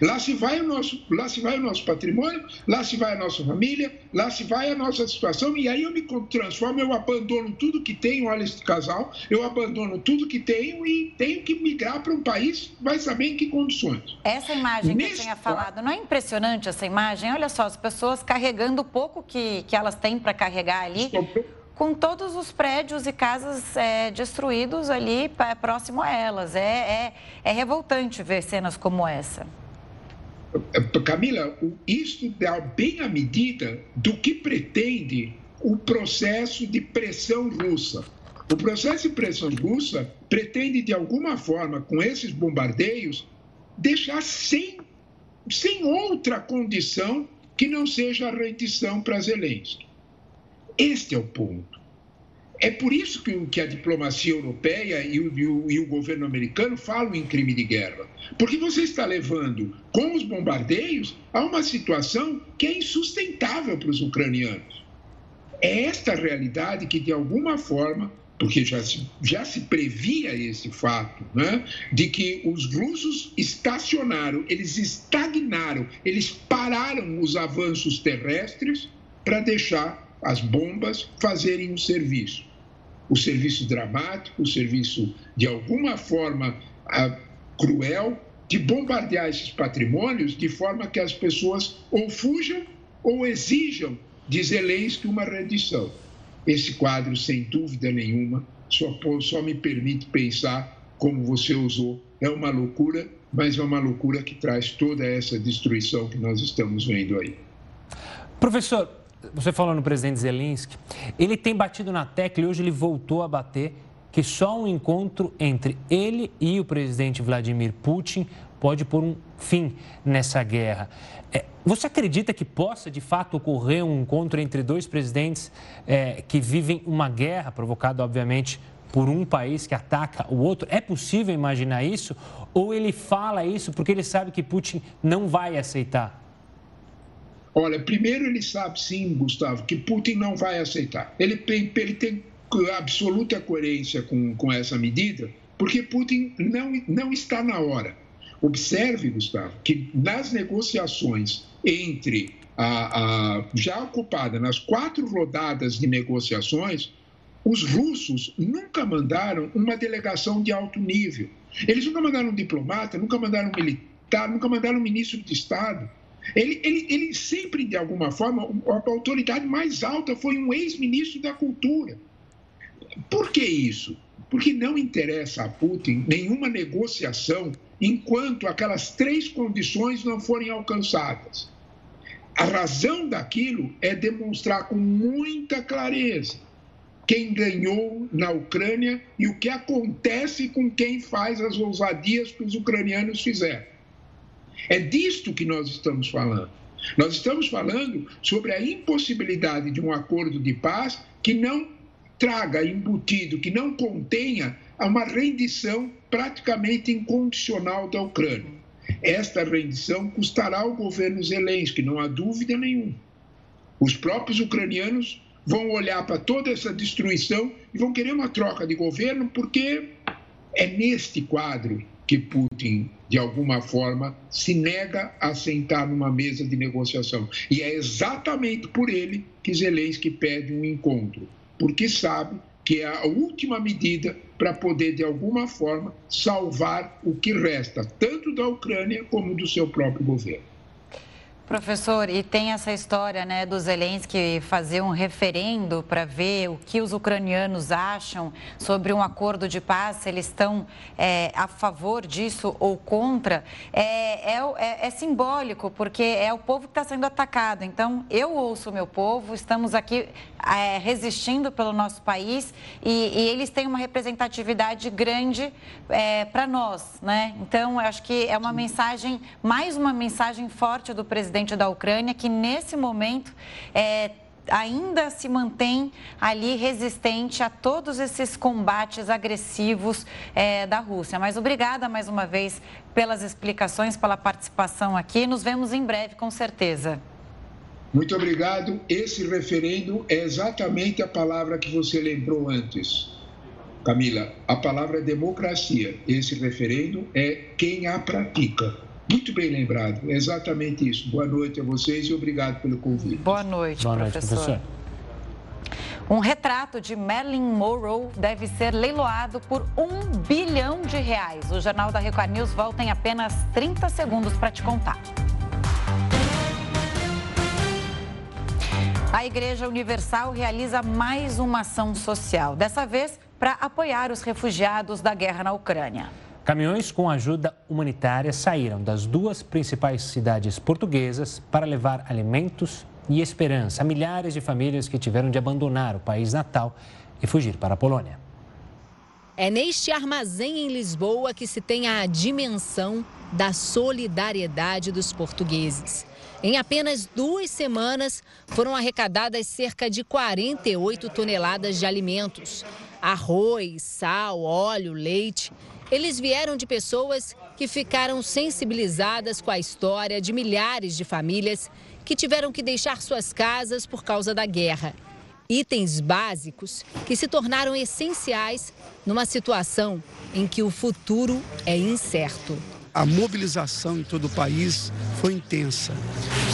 Lá se vai o nosso, lá se vai o nosso patrimônio, lá se vai a nossa família, lá se vai a nossa situação e aí eu me transformo, eu abandono tudo que tenho, olha esse casal, eu abandono tudo que tenho e tenho que migrar para um país, vai saber em que condições. Essa imagem que eu tinha falado, não é impressionante essa imagem? Olha só, as pessoas carregando o pouco que, que elas têm para carregar ali com todos os prédios e casas é, destruídos ali próximo a elas. É, é, é revoltante ver cenas como essa. Camila, isto dá bem a medida do que pretende o processo de pressão russa. O processo de pressão russa pretende, de alguma forma, com esses bombardeios, deixar sem, sem outra condição que não seja a rendição para Zelensky. Este é o ponto. É por isso que, que a diplomacia europeia e o, e, o, e o, governo americano falam em crime de guerra. Porque você está levando, com os bombardeios, a uma situação que é insustentável para os ucranianos. É esta realidade que, de alguma forma, porque já se, já se previa esse fato, né, de que os russos estacionaram, eles estagnaram, eles pararam os avanços terrestres para deixar as bombas fazerem o serviço o serviço dramático, o serviço de alguma forma cruel de bombardear esses patrimônios de forma que as pessoas ou fujam ou exijam de Zelensky uma rendição. Esse quadro, sem dúvida nenhuma, só, só me permite pensar, como você usou, é uma loucura, mas é uma loucura que traz toda essa destruição que nós estamos vendo aí. Professor, você falou no presidente Zelensky, ele tem batido na tecla e hoje ele voltou a bater que só um encontro entre ele e o presidente Vladimir Putin pode pôr um fim nessa guerra. É, você acredita que possa, de fato, ocorrer um encontro entre dois presidentes é, que vivem uma guerra, provocada, obviamente, por um país que ataca o outro? É possível imaginar isso? Ou ele fala isso porque ele sabe que Putin não vai aceitar? Olha, primeiro ele sabe sim, Gustavo, que Putin não vai aceitar. Ele, ele tem absoluta coerência com, com essa medida, porque Putin não, não está na hora. Observe, Gustavo, que nas negociações entre a, a já ocupada, nas quatro rodadas de negociações, os russos nunca mandaram uma delegação de alto nível. Eles nunca mandaram um diplomata, nunca mandaram um militar, nunca mandaram um ministro de Estado. Ele, ele, ele sempre, de alguma forma, a autoridade mais alta foi um ex-ministro da Cultura. Por que isso? Porque não interessa a Putin nenhuma negociação enquanto aquelas três condições não forem alcançadas. A razão daquilo é demonstrar com muita clareza quem ganhou na Ucrânia e o que acontece com quem faz as ousadias que os ucranianos fizeram. É disto que nós estamos falando. Nós estamos falando sobre a impossibilidade de um acordo de paz que não traga embutido, que não contenha uma rendição praticamente incondicional da Ucrânia. Esta rendição custará ao governo Zelensky, não há dúvida nenhuma. Os próprios ucranianos vão olhar para toda essa destruição e vão querer uma troca de governo, porque é neste quadro que Putin, de alguma forma, se nega a sentar numa mesa de negociação. E é exatamente por ele que Zelensky pede um encontro, porque sabe que é a última medida para poder, de alguma forma, salvar o que resta, tanto da Ucrânia como do seu próprio governo. Professor, e tem essa história né, do Zelensky fazer um referendo para ver o que os ucranianos acham sobre um acordo de paz, se eles estão é, a favor disso ou contra. É, é, é, é simbólico, porque é o povo que está sendo atacado. Então, eu ouço o meu povo, estamos aqui é, resistindo pelo nosso país e, e, eles têm uma representatividade grande é, para nós. Né? Então, eu acho que é uma mensagem, mais uma mensagem forte do presidente presidente da Ucrânia, que nesse momento é, ainda se mantém ali resistente a todos esses combates agressivos é, da Rússia. Mas obrigada mais uma vez pelas explicações, pela participação aqui. Nos vemos em breve, com certeza. Muito obrigado. Esse referendo é exatamente a palavra que você lembrou antes. Camila, a palavra é democracia. Esse referendo é quem a pratica. Muito bem lembrado, é exatamente isso. Boa noite a vocês e obrigado pelo convite. Boa noite, Boa noite professor. professor. Um retrato de Marilyn Monroe deve ser leiloado por um bilhão de reais. O Jornal da Record News volta em apenas 30 segundos para te contar. A Igreja Universal realiza mais uma ação social, dessa vez para apoiar os refugiados da guerra na Ucrânia. Caminhões com ajuda humanitária saíram das duas principais cidades portuguesas para levar alimentos e esperança a milhares de famílias que tiveram de abandonar o país natal e fugir para a Polônia. É neste armazém em Lisboa que se tem a dimensão da solidariedade dos portugueses. Em apenas duas semanas, foram arrecadadas cerca de 48 toneladas de alimentos: arroz, sal, óleo, leite eles vieram de pessoas que ficaram sensibilizadas com a história de milhares de famílias que tiveram que deixar suas casas por causa da guerra. Itens básicos que se tornaram essenciais numa situação em que o futuro é incerto. A mobilização em todo o país foi intensa.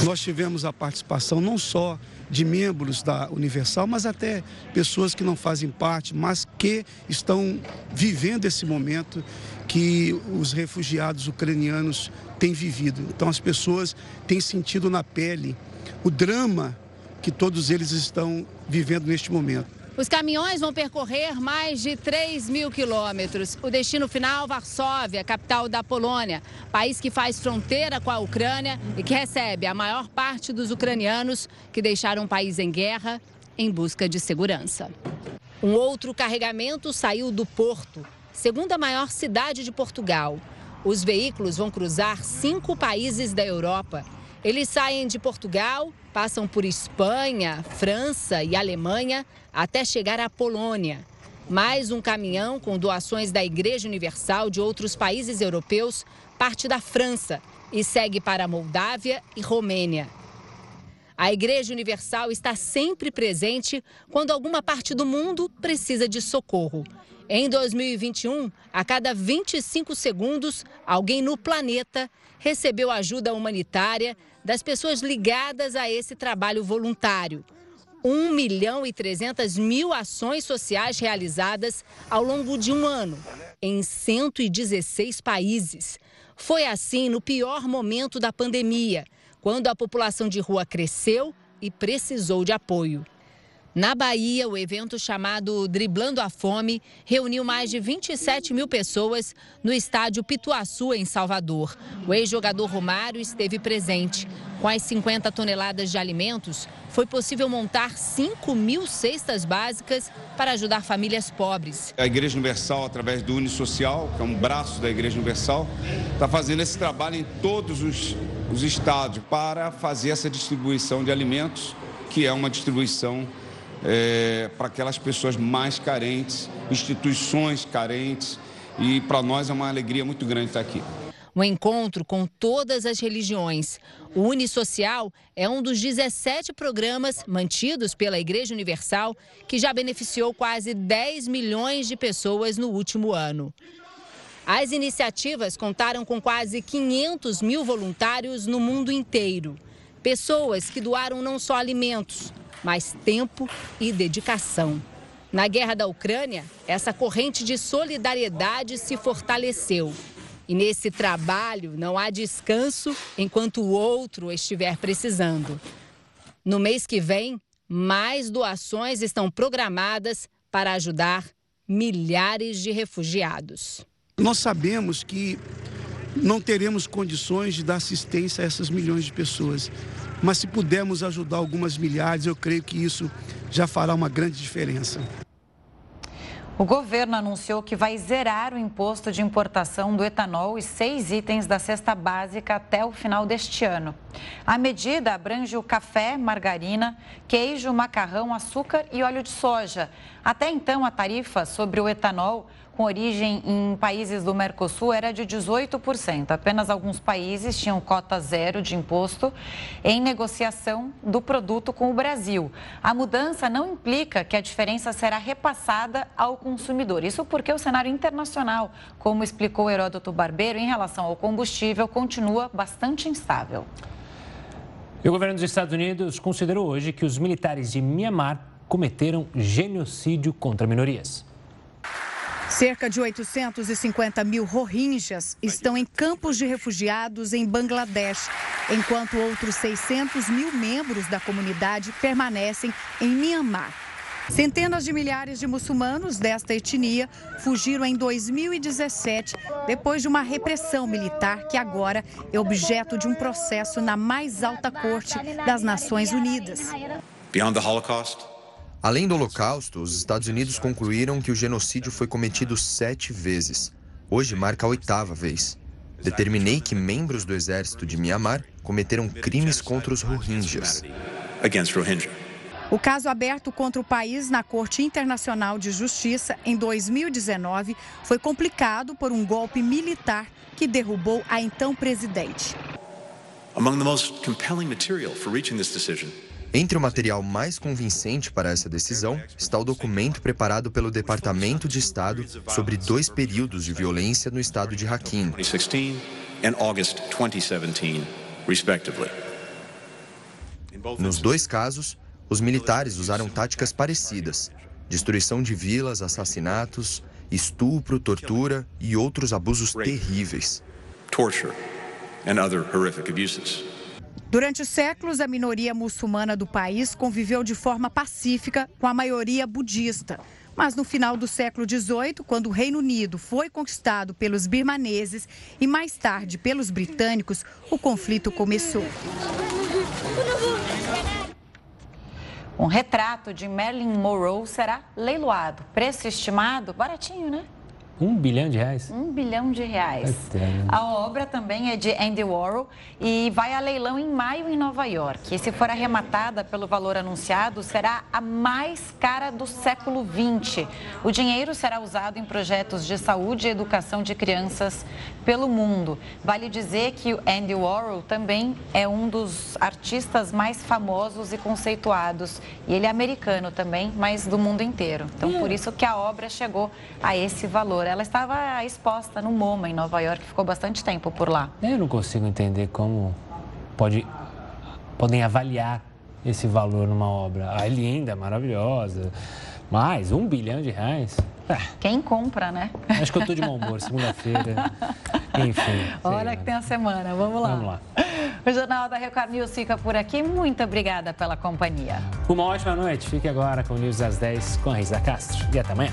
Nós tivemos a participação não só de membros da Universal, mas até pessoas que não fazem parte, mas que estão vivendo esse momento que os refugiados ucranianos têm vivido. Então as pessoas têm sentido na pele o drama que todos eles estão vivendo neste momento. Os caminhões vão percorrer mais de 3 mil quilômetros. O destino final, Varsóvia, capital da Polônia, país que faz fronteira com a Ucrânia e que recebe a maior parte dos ucranianos que deixaram o país em guerra em busca de segurança. Um outro carregamento saiu do Porto, segunda maior cidade de Portugal. Os veículos vão cruzar cinco países da Europa. Eles saem de Portugal, passam por Espanha, França e Alemanha até chegar à Polônia. Mais um caminhão com doações da Igreja Universal de outros países europeus parte da França e segue para Moldávia e Romênia. A Igreja Universal está sempre presente quando alguma parte do mundo precisa de socorro. Em 2021, a cada 25 segundos, alguém no planeta recebeu ajuda humanitária das pessoas ligadas a esse trabalho voluntário. 1 milhão e 300 mil ações sociais realizadas ao longo de um ano, em 116 países. Foi assim no pior momento da pandemia, quando a população de rua cresceu e precisou de apoio. Na Bahia, o evento chamado Driblando a Fome reuniu mais de 27 mil pessoas no estádio Pituaçu, em Salvador. O ex-jogador Romário esteve presente. Com as 50 toneladas de alimentos, foi possível montar 5 mil cestas básicas para ajudar famílias pobres. A Igreja Universal, através do Unisocial, que é um braço da Igreja Universal, está fazendo esse trabalho em todos os, os estados para fazer essa distribuição de alimentos, que é uma distribuição é, para aquelas pessoas mais carentes, instituições carentes. E para nós é uma alegria muito grande estar aqui. Um encontro com todas as religiões. O Unisocial é um dos 17 programas mantidos pela Igreja Universal que já beneficiou quase 10 milhões de pessoas no último ano. As iniciativas contaram com quase 500 mil voluntários no mundo inteiro. Pessoas que doaram não só alimentos, mas tempo e dedicação. Na guerra da Ucrânia, essa corrente de solidariedade se fortaleceu. E nesse trabalho não há descanso enquanto o outro estiver precisando. No mês que vem, mais doações estão programadas para ajudar milhares de refugiados. Nós sabemos que não teremos condições de dar assistência a essas milhões de pessoas. Mas se pudermos ajudar algumas milhares, eu creio que isso já fará uma grande diferença. O governo anunciou que vai zerar o imposto de importação do etanol e seis itens da cesta básica até o final deste ano. A medida abrange o café, margarina, queijo, macarrão, açúcar e óleo de soja. Até então, a tarifa sobre o etanol com origem em países do Mercosul era de 18%. Apenas alguns países tinham cota zero de imposto em negociação do produto com o Brasil. A mudança não implica que a diferença será repassada ao consumidor. Isso porque o cenário internacional, como explicou Heródoto Barbeiro, em relação ao combustível, continua bastante instável. E o governo dos Estados Unidos considerou hoje que os militares de Myanmar cometeram genocídio contra minorias. Cerca de 850 mil rohingyas estão em campos de refugiados em Bangladesh, enquanto outros 600 mil membros da comunidade permanecem em Myanmar. Centenas de milhares de muçulmanos desta etnia fugiram em 2017, depois de uma repressão militar que agora é objeto de um processo na mais alta corte das Nações Unidas. Beyond the Holocaust, Além do Holocausto, os Estados Unidos concluíram que o genocídio foi cometido sete vezes. Hoje marca a oitava vez. Determinei que membros do exército de Myanmar cometeram crimes contra os Rohingyas. O caso aberto contra o país na Corte Internacional de Justiça em 2019 foi complicado por um golpe militar que derrubou a então presidente. Among the most compelling material for reaching this decision entre o material mais convincente para essa decisão está o documento preparado pelo Departamento de Estado sobre dois períodos de violência no estado de Rakhine. 2016 and August 2017, respectively. Nos dois casos, os militares usaram táticas parecidas: destruição de vilas, assassinatos, estupro, tortura e outros abusos terríveis. Torture and other horrific abuses. Durante séculos, a minoria muçulmana do país conviveu de forma pacífica com a maioria budista. Mas no final do século XVIII, quando o Reino Unido foi conquistado pelos birmaneses e mais tarde pelos britânicos, o conflito começou. Um retrato de Marilyn Monroe será leiloado. Preço estimado, baratinho, né? Um bilhão de reais? Um bilhão de reais. A obra também é de Andy Warhol e vai a leilão em maio em Nova York. E se for arrematada pelo valor anunciado, será a mais cara do século XX. O dinheiro será usado em projetos de saúde e educação de crianças pelo mundo. Vale dizer que o Andy Warhol também é um dos artistas mais famosos e conceituados. E ele é americano também, mas do mundo inteiro. Então, por isso que a obra chegou a esse valor. Ela estava exposta no MoMA, em Nova York, ficou bastante tempo por lá. Eu não consigo entender como pode, podem avaliar esse valor numa obra. Ah, é linda, maravilhosa, mas um bilhão de reais... É. Quem compra, né? Acho que eu estou de mau humor, segunda-feira. [LAUGHS] Enfim. Olha que tem a semana, vamos lá. Vamos lá. O Jornal da Record News fica por aqui. Muito obrigada pela companhia. Uma ótima noite. Fique agora com o News às 10 com a Risa Castro. E até amanhã.